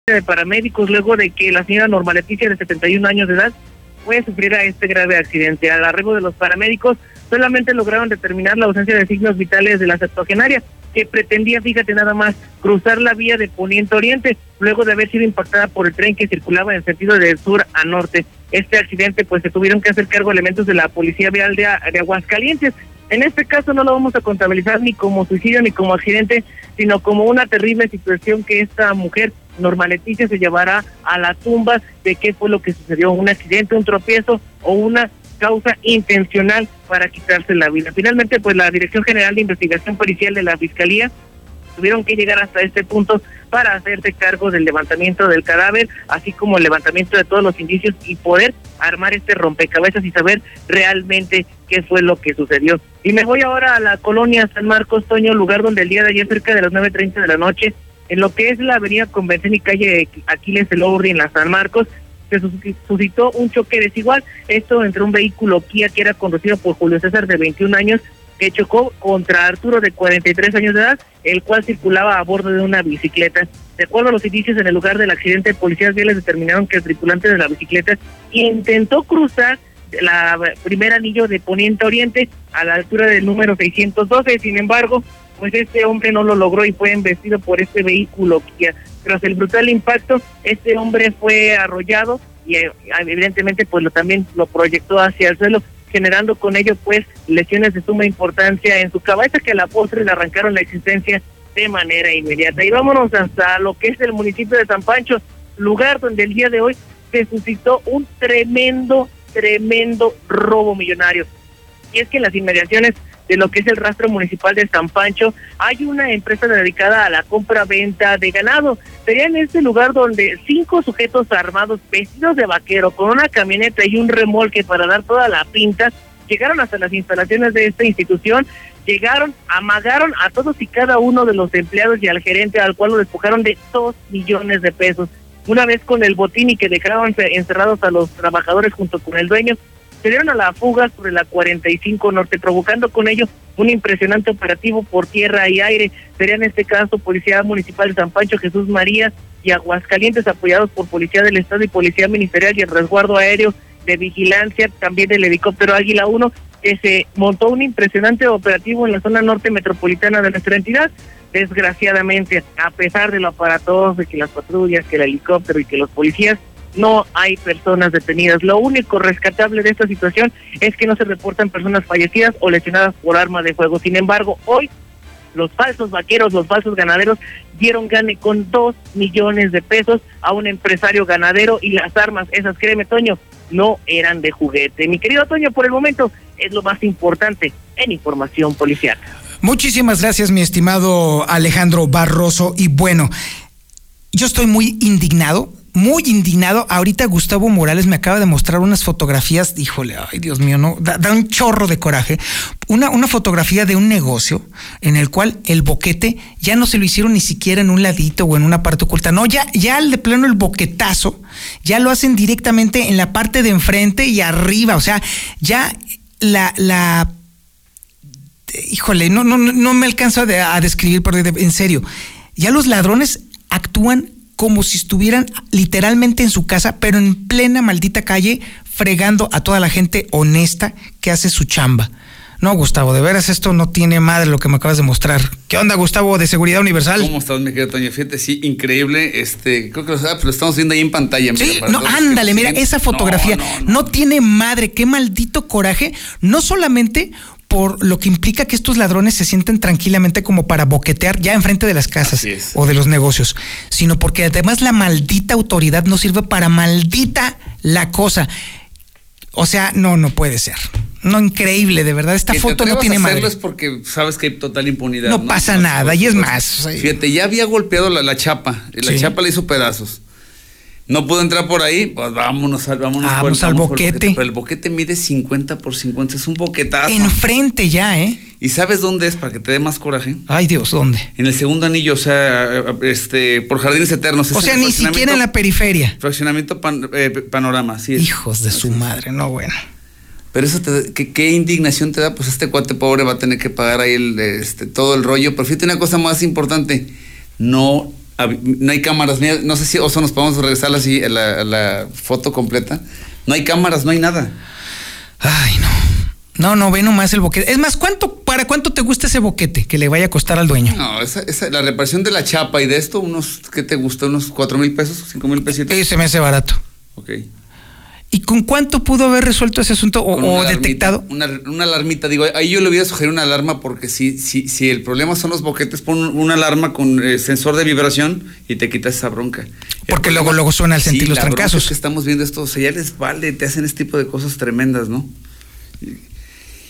de paramédicos luego de que la señora Norma Leticia de 71 años de edad fue sufriera este grave accidente. Al arribo de los paramédicos solamente lograron determinar la ausencia de signos vitales de la septuagenaria, que pretendía, fíjate nada más, cruzar la vía de poniente a oriente, luego de haber sido impactada por el tren que circulaba en sentido de sur a norte. Este accidente, pues se tuvieron que hacer cargo elementos de la Policía Vial de, de Aguascalientes. En este caso no lo vamos a contabilizar ni como suicidio ni como accidente, sino como una terrible situación que esta mujer, Norma Leticia, se llevará a la tumba de qué fue lo que sucedió, un accidente, un tropiezo o una causa intencional para quitarse la vida. Finalmente, pues la Dirección General de Investigación Policial de la Fiscalía tuvieron que llegar hasta este punto para hacerse cargo del levantamiento del cadáver, así como el levantamiento de todos los indicios y poder armar este rompecabezas y saber realmente qué fue lo que sucedió. Y me voy ahora a la colonia San Marcos, Toño, lugar donde el día de ayer, cerca de las 9.30 de la noche, en lo que es la avenida Convención y calle Aquiles Elorri en la San Marcos, se suscitó un choque desigual, esto entre un vehículo Kia que era conducido por Julio César de 21 años que chocó contra Arturo de 43 años de edad, el cual circulaba a bordo de una bicicleta. De acuerdo a los indicios en el lugar del accidente, policías viales determinaron que el tripulante de la bicicleta intentó cruzar la primer anillo de poniente oriente a la altura del número 612, sin embargo, pues este hombre no lo logró y fue embestido por este vehículo. Tras el brutal impacto, este hombre fue arrollado y eh, evidentemente pues lo también lo proyectó hacia el suelo generando con ello pues lesiones de suma importancia en su cabeza que a la postre le arrancaron la existencia de manera inmediata. Y vámonos hasta lo que es el municipio de San Pancho, lugar donde el día de hoy se suscitó un tremendo, tremendo robo millonario. Y es que en las inmediaciones de lo que es el rastro municipal de San Pancho, hay una empresa dedicada a la compra-venta de ganado. Sería en este lugar donde cinco sujetos armados, vestidos de vaquero, con una camioneta y un remolque para dar toda la pinta, llegaron hasta las instalaciones de esta institución, llegaron, amagaron a todos y cada uno de los empleados y al gerente, al cual lo despojaron de dos millones de pesos. Una vez con el botín y que dejaron encerrados a los trabajadores junto con el dueño, se dieron a la fuga sobre la 45 Norte, provocando con ello un impresionante operativo por tierra y aire. Sería en este caso Policía Municipal de San Pancho, Jesús María y Aguascalientes, apoyados por Policía del Estado y Policía Ministerial y el resguardo aéreo de vigilancia, también del helicóptero Águila 1, que se montó un impresionante operativo en la zona norte metropolitana de nuestra entidad. Desgraciadamente, a pesar de lo aparatoso que las patrullas, que el helicóptero y que los policías no hay personas detenidas. Lo único rescatable de esta situación es que no se reportan personas fallecidas o lesionadas por arma de fuego. Sin embargo, hoy los falsos vaqueros, los falsos ganaderos dieron gane con dos millones de pesos a un empresario ganadero y las armas, esas créeme Toño, no eran de juguete. Mi querido Toño, por el momento es lo más importante en información policial. Muchísimas gracias, mi estimado Alejandro Barroso. Y bueno, yo estoy muy indignado muy indignado. Ahorita Gustavo Morales me acaba de mostrar unas fotografías, híjole, ay Dios mío, no, da, un chorro de coraje. Una, una fotografía de un negocio en el cual el boquete ya no se lo hicieron ni siquiera en un ladito o en una parte oculta. No, ya, ya de plano el boquetazo, ya lo hacen directamente en la parte de enfrente y arriba. O sea, ya la, la híjole, no, no, no me alcanzo a, a describir, pero en serio, ya los ladrones actúan como si estuvieran literalmente en su casa, pero en plena maldita calle, fregando a toda la gente honesta que hace su chamba. No, Gustavo, de veras esto no tiene madre lo que me acabas de mostrar. ¿Qué onda, Gustavo, de Seguridad Universal? ¿Cómo estás, mi querido Toño? Fíjate, sí, increíble. Este, creo que lo, estamos viendo ahí en pantalla. Sí, no, ándale, mira, esa fotografía no, no tiene madre, qué maldito coraje. No solamente por lo que implica que estos ladrones se sienten tranquilamente como para boquetear ya enfrente de las casas o de los negocios, sino porque además la maldita autoridad no sirve para maldita la cosa. O sea, no, no puede ser. No, increíble, de verdad. Esta foto no tiene madre. es porque sabes que hay total impunidad. No, pasa nada, y es más. Fíjate, ya había golpeado la, chapa, la chapa le hizo pedazos. No pudo entrar por ahí, pues vámonos, vámonos vamos al boquete. Pero el boquete mide 50 por 50, es un boquetazo. Enfrente ya, ¿eh? ¿Y sabes dónde es para que te dé más coraje? Ay, Dios, ¿dónde? En el segundo anillo, o sea, este, por Jardines Eternos. O sea, ni siquiera en la periferia. Fraccionamiento eh, panorama, sí. Hijos de su madre, no bueno. Pero eso, te, ¿qué, ¿qué, indignación te da? Pues este cuate pobre va a tener que pagar ahí el, este, todo el rollo. Pero fíjate una cosa más importante, no no hay cámaras, no sé si Oso nos podemos regresar así a la, a la foto completa. No hay cámaras, no hay nada. Ay, no. No, no, ve nomás el boquete. Es más, ¿cuánto, ¿para cuánto te gusta ese boquete que le vaya a costar al dueño? No, esa, esa- la reparación de la chapa y de esto, unos, ¿qué te gusta? ¿Unos cuatro mil pesos? ¿Cinco mil pesitos? Eh, se me hace barato. Ok. ¿Y con cuánto pudo haber resuelto ese asunto o, alarmita, detectado? Una, una alarmita, digo, ahí yo le hubiera sugerido una alarma porque si, si, si el problema son los boquetes, pon una alarma con eh, sensor de vibración y te quitas esa bronca. El Porque problema- luego- luego suena al sentir Sí, los la trancazos. es que estamos viendo esto, o sea, ya les vale, te hacen este tipo de cosas tremendas, ¿no?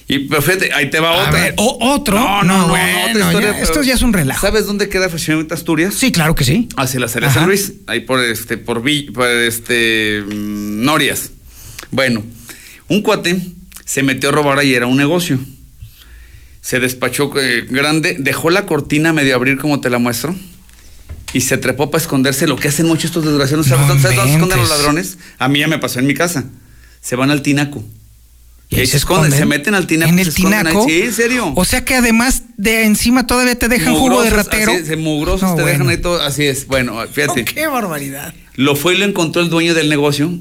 Y, pero fíjate, ahí te va A otra. ver, ¿o- otro? No, No, no, no, bueno, otra historia. ya, esto ya es un relajo. ¿Sabes dónde queda Fraccionamiento Asturias? Sí, claro que sí. Hacia la Ajá. San Luis, ahí por este, por, este mm, Norias. Bueno, un cuate se metió a robar ayer a un negocio. Se despachó eh, grande, dejó la cortina medio abrir como te la muestro. Y se trepó para esconderse, lo que hacen muchos estos desgraciados. ¿Sabes dónde ¿sabes dónde se esconden los ladrones? A mí ya me pasó en mi casa. Se van al tinaco. ¿Y Y ahí se esconden, se meten al tinaco. ¿En se el tinaco? Sí, en serio. O sea que además de encima todavía te dejan jugo de Mugrosos, ratero. así es, mugrosos No, te dejan ahí todo. Así es. Bueno, fíjate. ¡Qué barbaridad! Lo fue y lo encontró el dueño del negocio.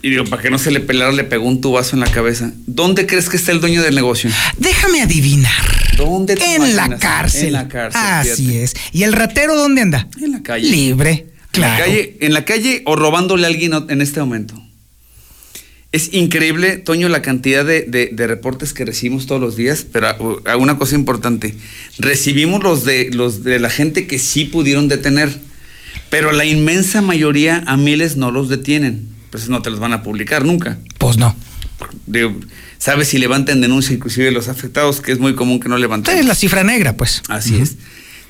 Y digo, para que no se le pelara, le pegó un tubazo en la cabeza. ¿Dónde crees que está el dueño del negocio? Déjame adivinar. ¿Dónde te En la cárcel. En la cárcel. Así fíjate. es. ¿Y el ratero dónde anda? En la calle. Libre. En la, Claro. calle, en la calle o robándole a alguien en este momento. Es increíble, Toño, la cantidad de, de- de reportes que recibimos todos los días, pero a- una cosa importante, recibimos los de, los de la gente que sí pudieron detener, pero la inmensa mayoría a miles no los detienen, pues no te los van a publicar nunca. Pues no. Digo, ¿Sabes si levantan denuncia inclusive los afectados, que es muy común que no levanten? Es la cifra negra, pues. Así es.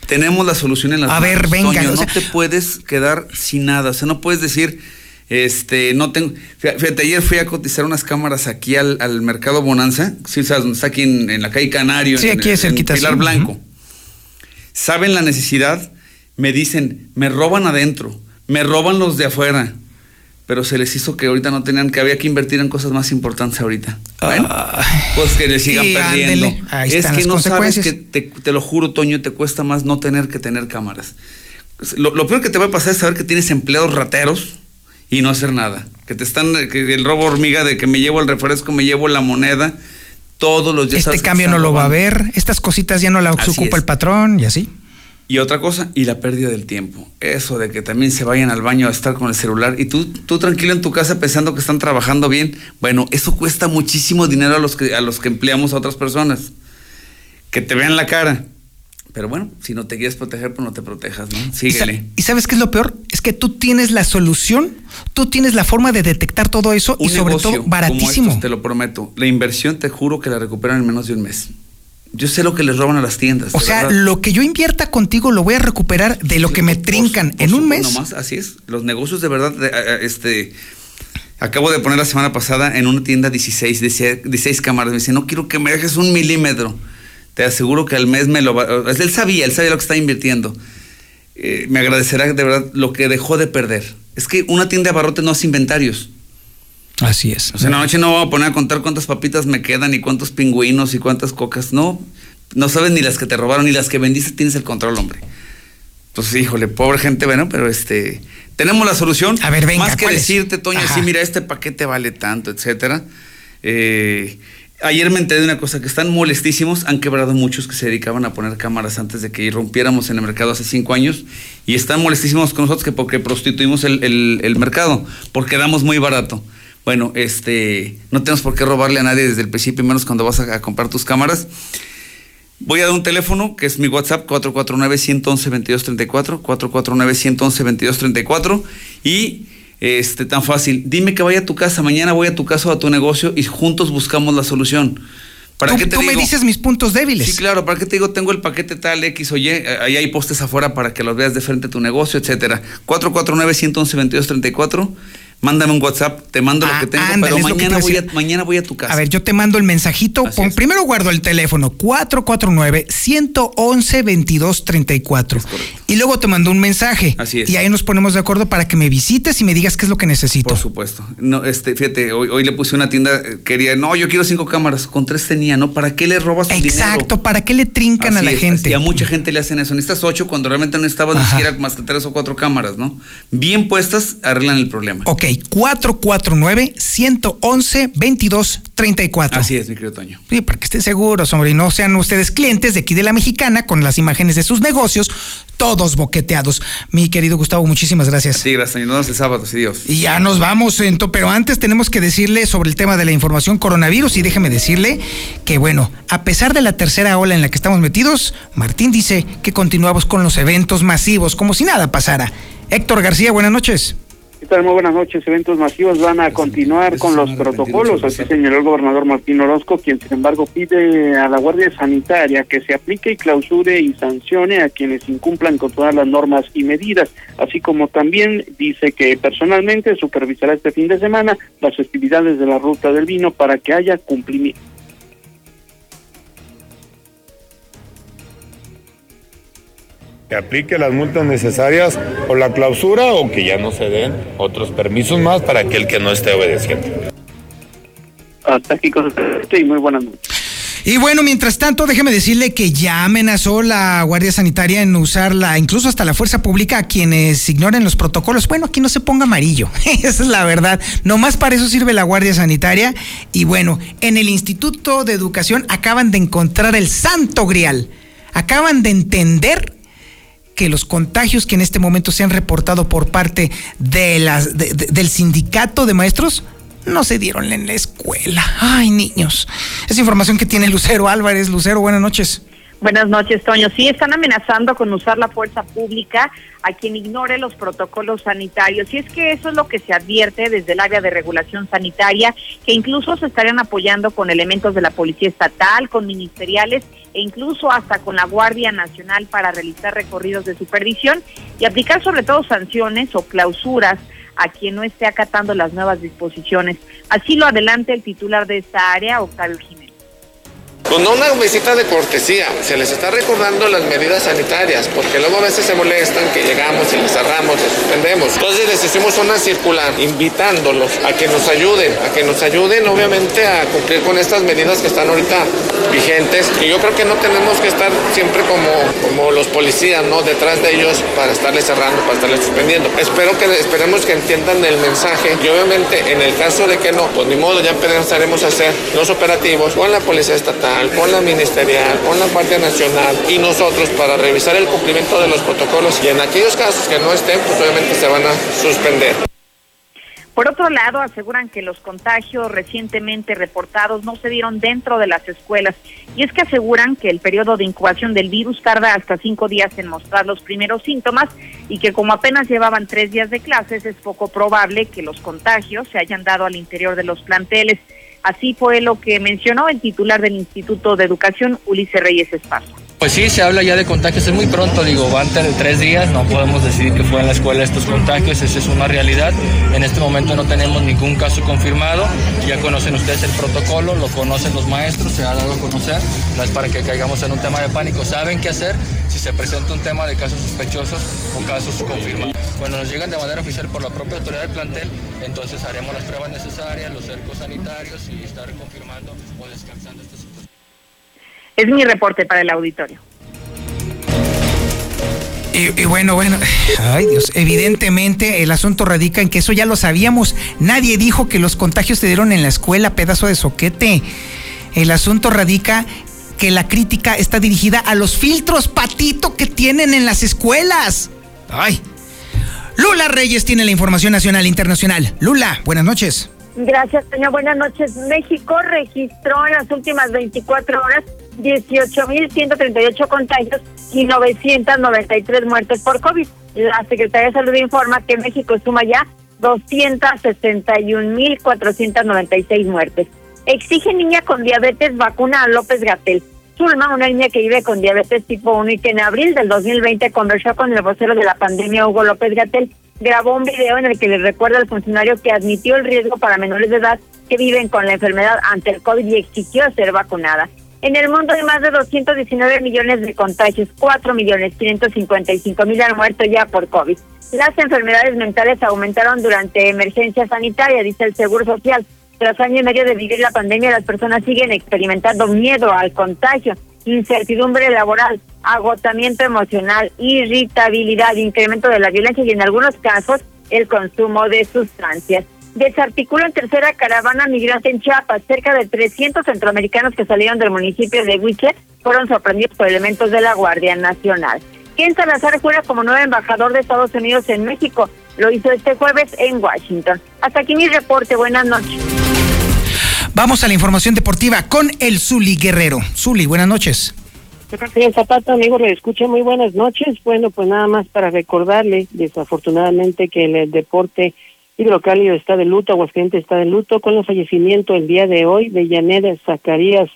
Tenemos la solución en las A ver, venga, Toño, o no sea- te puedes quedar sin nada. O sea, no puedes decir, este, no tengo. Fí- Fíjate, ayer fui a cotizar unas cámaras aquí al, al mercado Bonanza. Sí, sabes está aquí en, en la calle Canario. Sí, en- aquí es cerquita, Pilar. Blanco. Saben la necesidad, me dicen, me roban adentro, me roban los de afuera. Pero se les hizo que ahorita no tenían, que había que invertir en cosas más importantes ahorita. Bueno, pues que le sigan perdiendo. ándele. Ahí es están que las no sabes que te, te lo juro, Toño, te cuesta más no tener que tener cámaras. Lo, lo peor que te va a pasar es saber que tienes empleados rateros y no hacer nada. Que te están, que el robo hormiga de que me llevo el refresco, me llevo la moneda, todos los días. Este cambio no lo va a ver. Estas cositas ya no las Así ocupa es. el patrón y así. Y otra cosa, y la pérdida del tiempo. Eso de que también se vayan al baño a estar con el celular y tú, tú tranquilo en tu casa pensando que están trabajando bien. Bueno, eso cuesta muchísimo dinero a los que, a los que empleamos a otras personas. Que te vean la cara. Pero bueno, si no te quieres proteger, pues no te protejas, ¿no? ¿Y, sa- Síguele. y sabes qué es lo peor? Es que tú tienes la solución, tú tienes la forma de detectar todo eso y sobre todo como baratísimo. estos, te lo prometo. La inversión te juro que la recuperan en menos de un mes. Yo sé lo que les roban a las tiendas. o sea, verdad. lo que yo invierta contigo lo voy a recuperar de lo que me trincan en un mes. No más, así es. Los negocios de verdad, eh, eh, este, acabo de poner la semana pasada en una tienda 16, decía 16 cámaras. Me dice, no quiero que me dejes un milímetro. Te aseguro que al mes me lo va. Él sabía, él sabía lo que está invirtiendo. Eh, me agradecerá de verdad lo que dejó de perder. Es que una tienda de abarrotes no hace inventarios. Así es. O sea, en la noche no voy a poner a contar cuántas papitas me quedan y cuántos pingüinos y cuántas cocas. No, no sabes ni las que te robaron ni las que vendiste, tienes el control, hombre. Entonces, híjole, pobre gente, bueno, pero este, tenemos la solución. A ver, venga, Más que decirte, Toño, Ajá. sí, mira, este paquete vale tanto, etcétera. Eh, ayer me enteré de una cosa, que están molestísimos, han quebrado muchos que se dedicaban a poner cámaras antes de que irrumpiéramos en el mercado hace cinco años, y están molestísimos con nosotros que porque prostituimos el, el- mercado, porque damos muy barato. Bueno, este, no tenemos por qué robarle a nadie desde el principio, menos cuando vas a, a comprar tus cámaras. Voy a dar un teléfono que es mi WhatsApp 449-111-2234, 449-111-2234 y este tan fácil, dime que vaya a tu casa, mañana voy a tu casa o a tu negocio y juntos buscamos la solución. ¿Para tú qué te tú me dices mis puntos débiles. Sí, claro, ¿para qué te digo? Tengo el paquete tal X o Y, eh, ahí hay postes afuera para que los veas de frente a tu negocio, etcétera. 449-111-2234, mándame un WhatsApp, te mando lo Ah, que tengo, ándale, pero te mañana voy, a, mañana voy a tu casa. A ver, yo te mando el mensajito. Pon- primero guardo el teléfono 449-111-2234. y luego te mandó un mensaje. Así es. Y ahí nos ponemos de acuerdo para que me visites y me digas qué es lo que necesito. Por supuesto. No, este, fíjate, hoy, hoy le puse una tienda, eh, quería, no, yo quiero cinco cámaras, con tres tenía, ¿no? ¿Para qué le robas su dinero? Exacto, ¿para qué le trincan a la es, gente? Y a mucha gente le hacen eso. Necesitas ocho cuando realmente no estabas ni siquiera más que tres o cuatro cámaras, ¿no? Bien puestas, arreglan el problema. Ok, 449-111-2234. Así es, mi querido Toño. Sí, para que estén seguros, hombre, y no sean ustedes clientes de aquí de la mexicana con las imágenes de sus negocios, todos boqueteados. Mi querido Gustavo, muchísimas gracias. Sí, gracias, Toño. Nos vemos el sábado, sí, Dios. Y ya nos vamos, pero antes tenemos que decirle sobre el tema de la información coronavirus y déjeme decirle que bueno, a pesar de la tercera ola en la que estamos metidos, Martín dice que continuamos con los eventos masivos como si nada pasara. Héctor García, buenas noches. ¿Qué tal? Muy buenas noches. Eventos masivos van a continuar con los protocolos, así señaló el gobernador Martín Orozco, quien sin embargo pide a la Guardia Sanitaria que se aplique y clausure y sancione a quienes incumplan con todas las normas y medidas, así como también dice que personalmente supervisará este fin de semana las festividades de la Ruta del Vino para que haya cumplimiento. Que aplique las multas necesarias o la clausura o que ya no se den otros permisos más para aquel que no esté obedeciendo. Hasta aquí con y muy buenas noches. Y bueno, mientras tanto, déjeme decirle que ya amenazó la Guardia Sanitaria en usarla, incluso hasta la fuerza pública, a quienes ignoren los protocolos. Bueno, aquí no se ponga amarillo, esa es la verdad. Nomás para eso sirve la Guardia Sanitaria. Y bueno, en el Instituto de Educación acaban de encontrar el santo grial. Acaban de entender que los contagios que en este momento se han reportado por parte de las, de- de- del sindicato de maestros no se dieron en la escuela. Ay, niños. Es información que tiene Lucero Álvarez. Lucero, buenas noches. Buenas noches, Toño. Sí, están amenazando con usar la fuerza pública a quien ignore los protocolos sanitarios. Y es que eso es lo que se advierte desde el área de regulación sanitaria, que incluso se estarían apoyando con elementos de la Policía Estatal, con ministeriales e incluso hasta con la Guardia Nacional para realizar recorridos de supervisión y aplicar sobre todo sanciones o clausuras a quien no esté acatando las nuevas disposiciones. Así lo adelanta el titular de esta área, Octavio Jiménez. Pues no una visita de cortesía, se les está recordando las medidas sanitarias, porque luego a veces se molestan que llegamos y les cerramos, les suspendemos. Entonces les hicimos una circular invitándolos a que nos ayuden, a que nos ayuden obviamente a cumplir con estas medidas que están ahorita vigentes. Y yo creo que no tenemos que estar siempre como, como los policías, ¿no? Detrás de ellos para estarles cerrando, para estarles suspendiendo. Espero que, esperemos que entiendan el mensaje y obviamente en el caso de que no, pues ni modo, ya empezaremos a hacer los operativos con la Policía Estatal, con la Ministerial, con la Guardia Nacional y nosotros para revisar el cumplimiento de los protocolos y en aquellos casos que no estén, pues obviamente se van a suspender. Por otro lado, aseguran que los contagios recientemente reportados no se dieron dentro de las escuelas. Y es que aseguran que el periodo de incubación del virus tarda hasta cinco días en mostrar los primeros síntomas y que como apenas llevaban tres días de clases, es poco probable que los contagios se hayan dado al interior de los planteles. Así fue lo que mencionó el titular del Instituto de Educación, Ulises Reyes Esparza. Pues sí, se habla ya de contagios, es muy pronto, digo, van tres días, no podemos decidir que fue en la escuela estos contagios, esa es una realidad. En este momento no tenemos ningún caso confirmado, ya conocen ustedes el protocolo, lo conocen los maestros, se ha dado a conocer, no es para que caigamos en un tema de pánico, saben qué hacer si se presenta un tema de casos sospechosos o casos confirmados. Cuando nos llegan de manera oficial por la propia autoridad del plantel, entonces haremos las pruebas necesarias, los cercos sanitarios y estar confirmando o descansando esta situación. Es mi reporte para el auditorio. Y, y bueno, bueno, ay Dios, evidentemente el asunto radica en que eso ya lo sabíamos. Nadie dijo que los contagios se dieron en la escuela, pedazo de soquete. El asunto radica que la crítica está dirigida a los filtros patito que tienen en las escuelas. Ay. Lula Reyes tiene la información nacional e internacional. Lula, buenas noches. Gracias, señor. Buenas noches. México registró en las últimas 24 horas 18.138 contagios y 993 muertes por COVID. La Secretaría de Salud informa que México suma ya 261.496 muertes. Exige niña con diabetes vacuna a López Gatel. Zulma, una niña que vive con diabetes tipo 1 y que en abril del 2020 conversó con el vocero de la pandemia, Hugo López Gatel, grabó un video en el que le recuerda al funcionario que admitió el riesgo para menores de edad que viven con la enfermedad ante el COVID y exigió ser vacunada. En el mundo hay más de 219 millones de contagios, 4 millones 555 mil han muerto ya por COVID. Las enfermedades mentales aumentaron durante emergencia sanitaria, dice el Seguro Social. Tras año y medio de vivir la pandemia, las personas siguen experimentando miedo al contagio, incertidumbre laboral, agotamiento emocional, irritabilidad, incremento de la violencia y en algunos casos el consumo de sustancias desarticuló en tercera caravana migrante en Chiapas. Cerca de 300 centroamericanos que salieron del municipio de Huiche fueron sorprendidos por elementos de la Guardia Nacional. Ken Salazar fuera como nuevo embajador de Estados Unidos en México. Lo hizo este jueves en Washington. Hasta aquí mi reporte. Buenas noches. Vamos a la información deportiva con el Zuli Guerrero. Zuli, buenas noches. Señor Zapata, amigo, le escuché muy buenas noches. Bueno, pues nada más para recordarle, desafortunadamente, que el deporte Hidrocálido está de luto, Aguascalientes está de luto con el fallecimiento el día de hoy de Janet Zacarías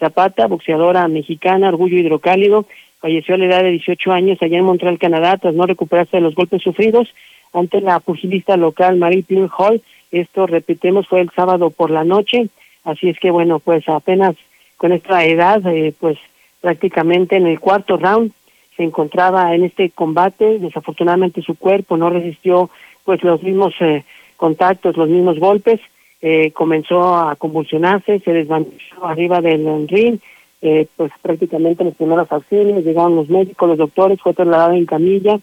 Zapata, boxeadora mexicana, orgullo hidrocálido, falleció a la edad de 18 años allá en Montreal, Canadá, tras no recuperarse de los golpes sufridos ante la pugilista local Marie Pierre Hall. Esto, repitemos, fue el sábado por la noche, así es que bueno, pues apenas con esta edad, eh, pues prácticamente en el cuarto round se encontraba en este combate, desafortunadamente su cuerpo no resistió pues los mismos eh, contactos, los mismos golpes, eh, comenzó a convulsionarse, se desvaneció arriba del ring, eh, pues prácticamente los primeros auxilios, llegaron los médicos, los doctores, fue trasladado en camilla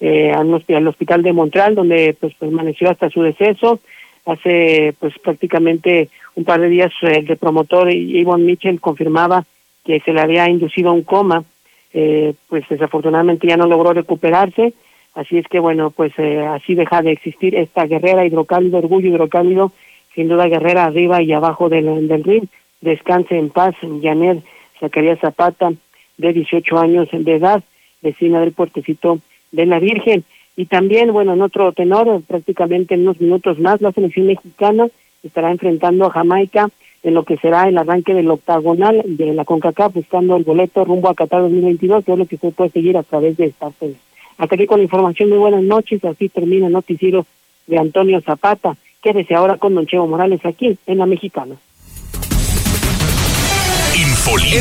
eh, al, al hospital de Montreal, donde pues permaneció hasta su deceso. Hace pues prácticamente un par de días el promotor Yvonne Mitchell confirmaba que se le había inducido a un coma, eh, pues desafortunadamente ya no logró recuperarse, Así es que bueno, pues eh, así deja de existir esta guerrera hidrocálido, orgullo hidrocálido, sin duda guerrera arriba y abajo del, del ring. Descanse en paz, Janet Zacarías Zapata, de 18 años de edad, vecina del puertecito de la Virgen. Y también, bueno, en otro tenor, prácticamente en unos minutos más, la selección mexicana estará enfrentando a Jamaica en lo que será el arranque del octagonal de la CONCACAF, buscando el boleto rumbo a Qatar 2022, que es lo que se puede seguir a través de esta hasta aquí con la información. Muy buenas noches. Así termina el noticiero de Antonio Zapata. Quédese ahora con Don Chevo Morales aquí en La Mexicana. Infolinia.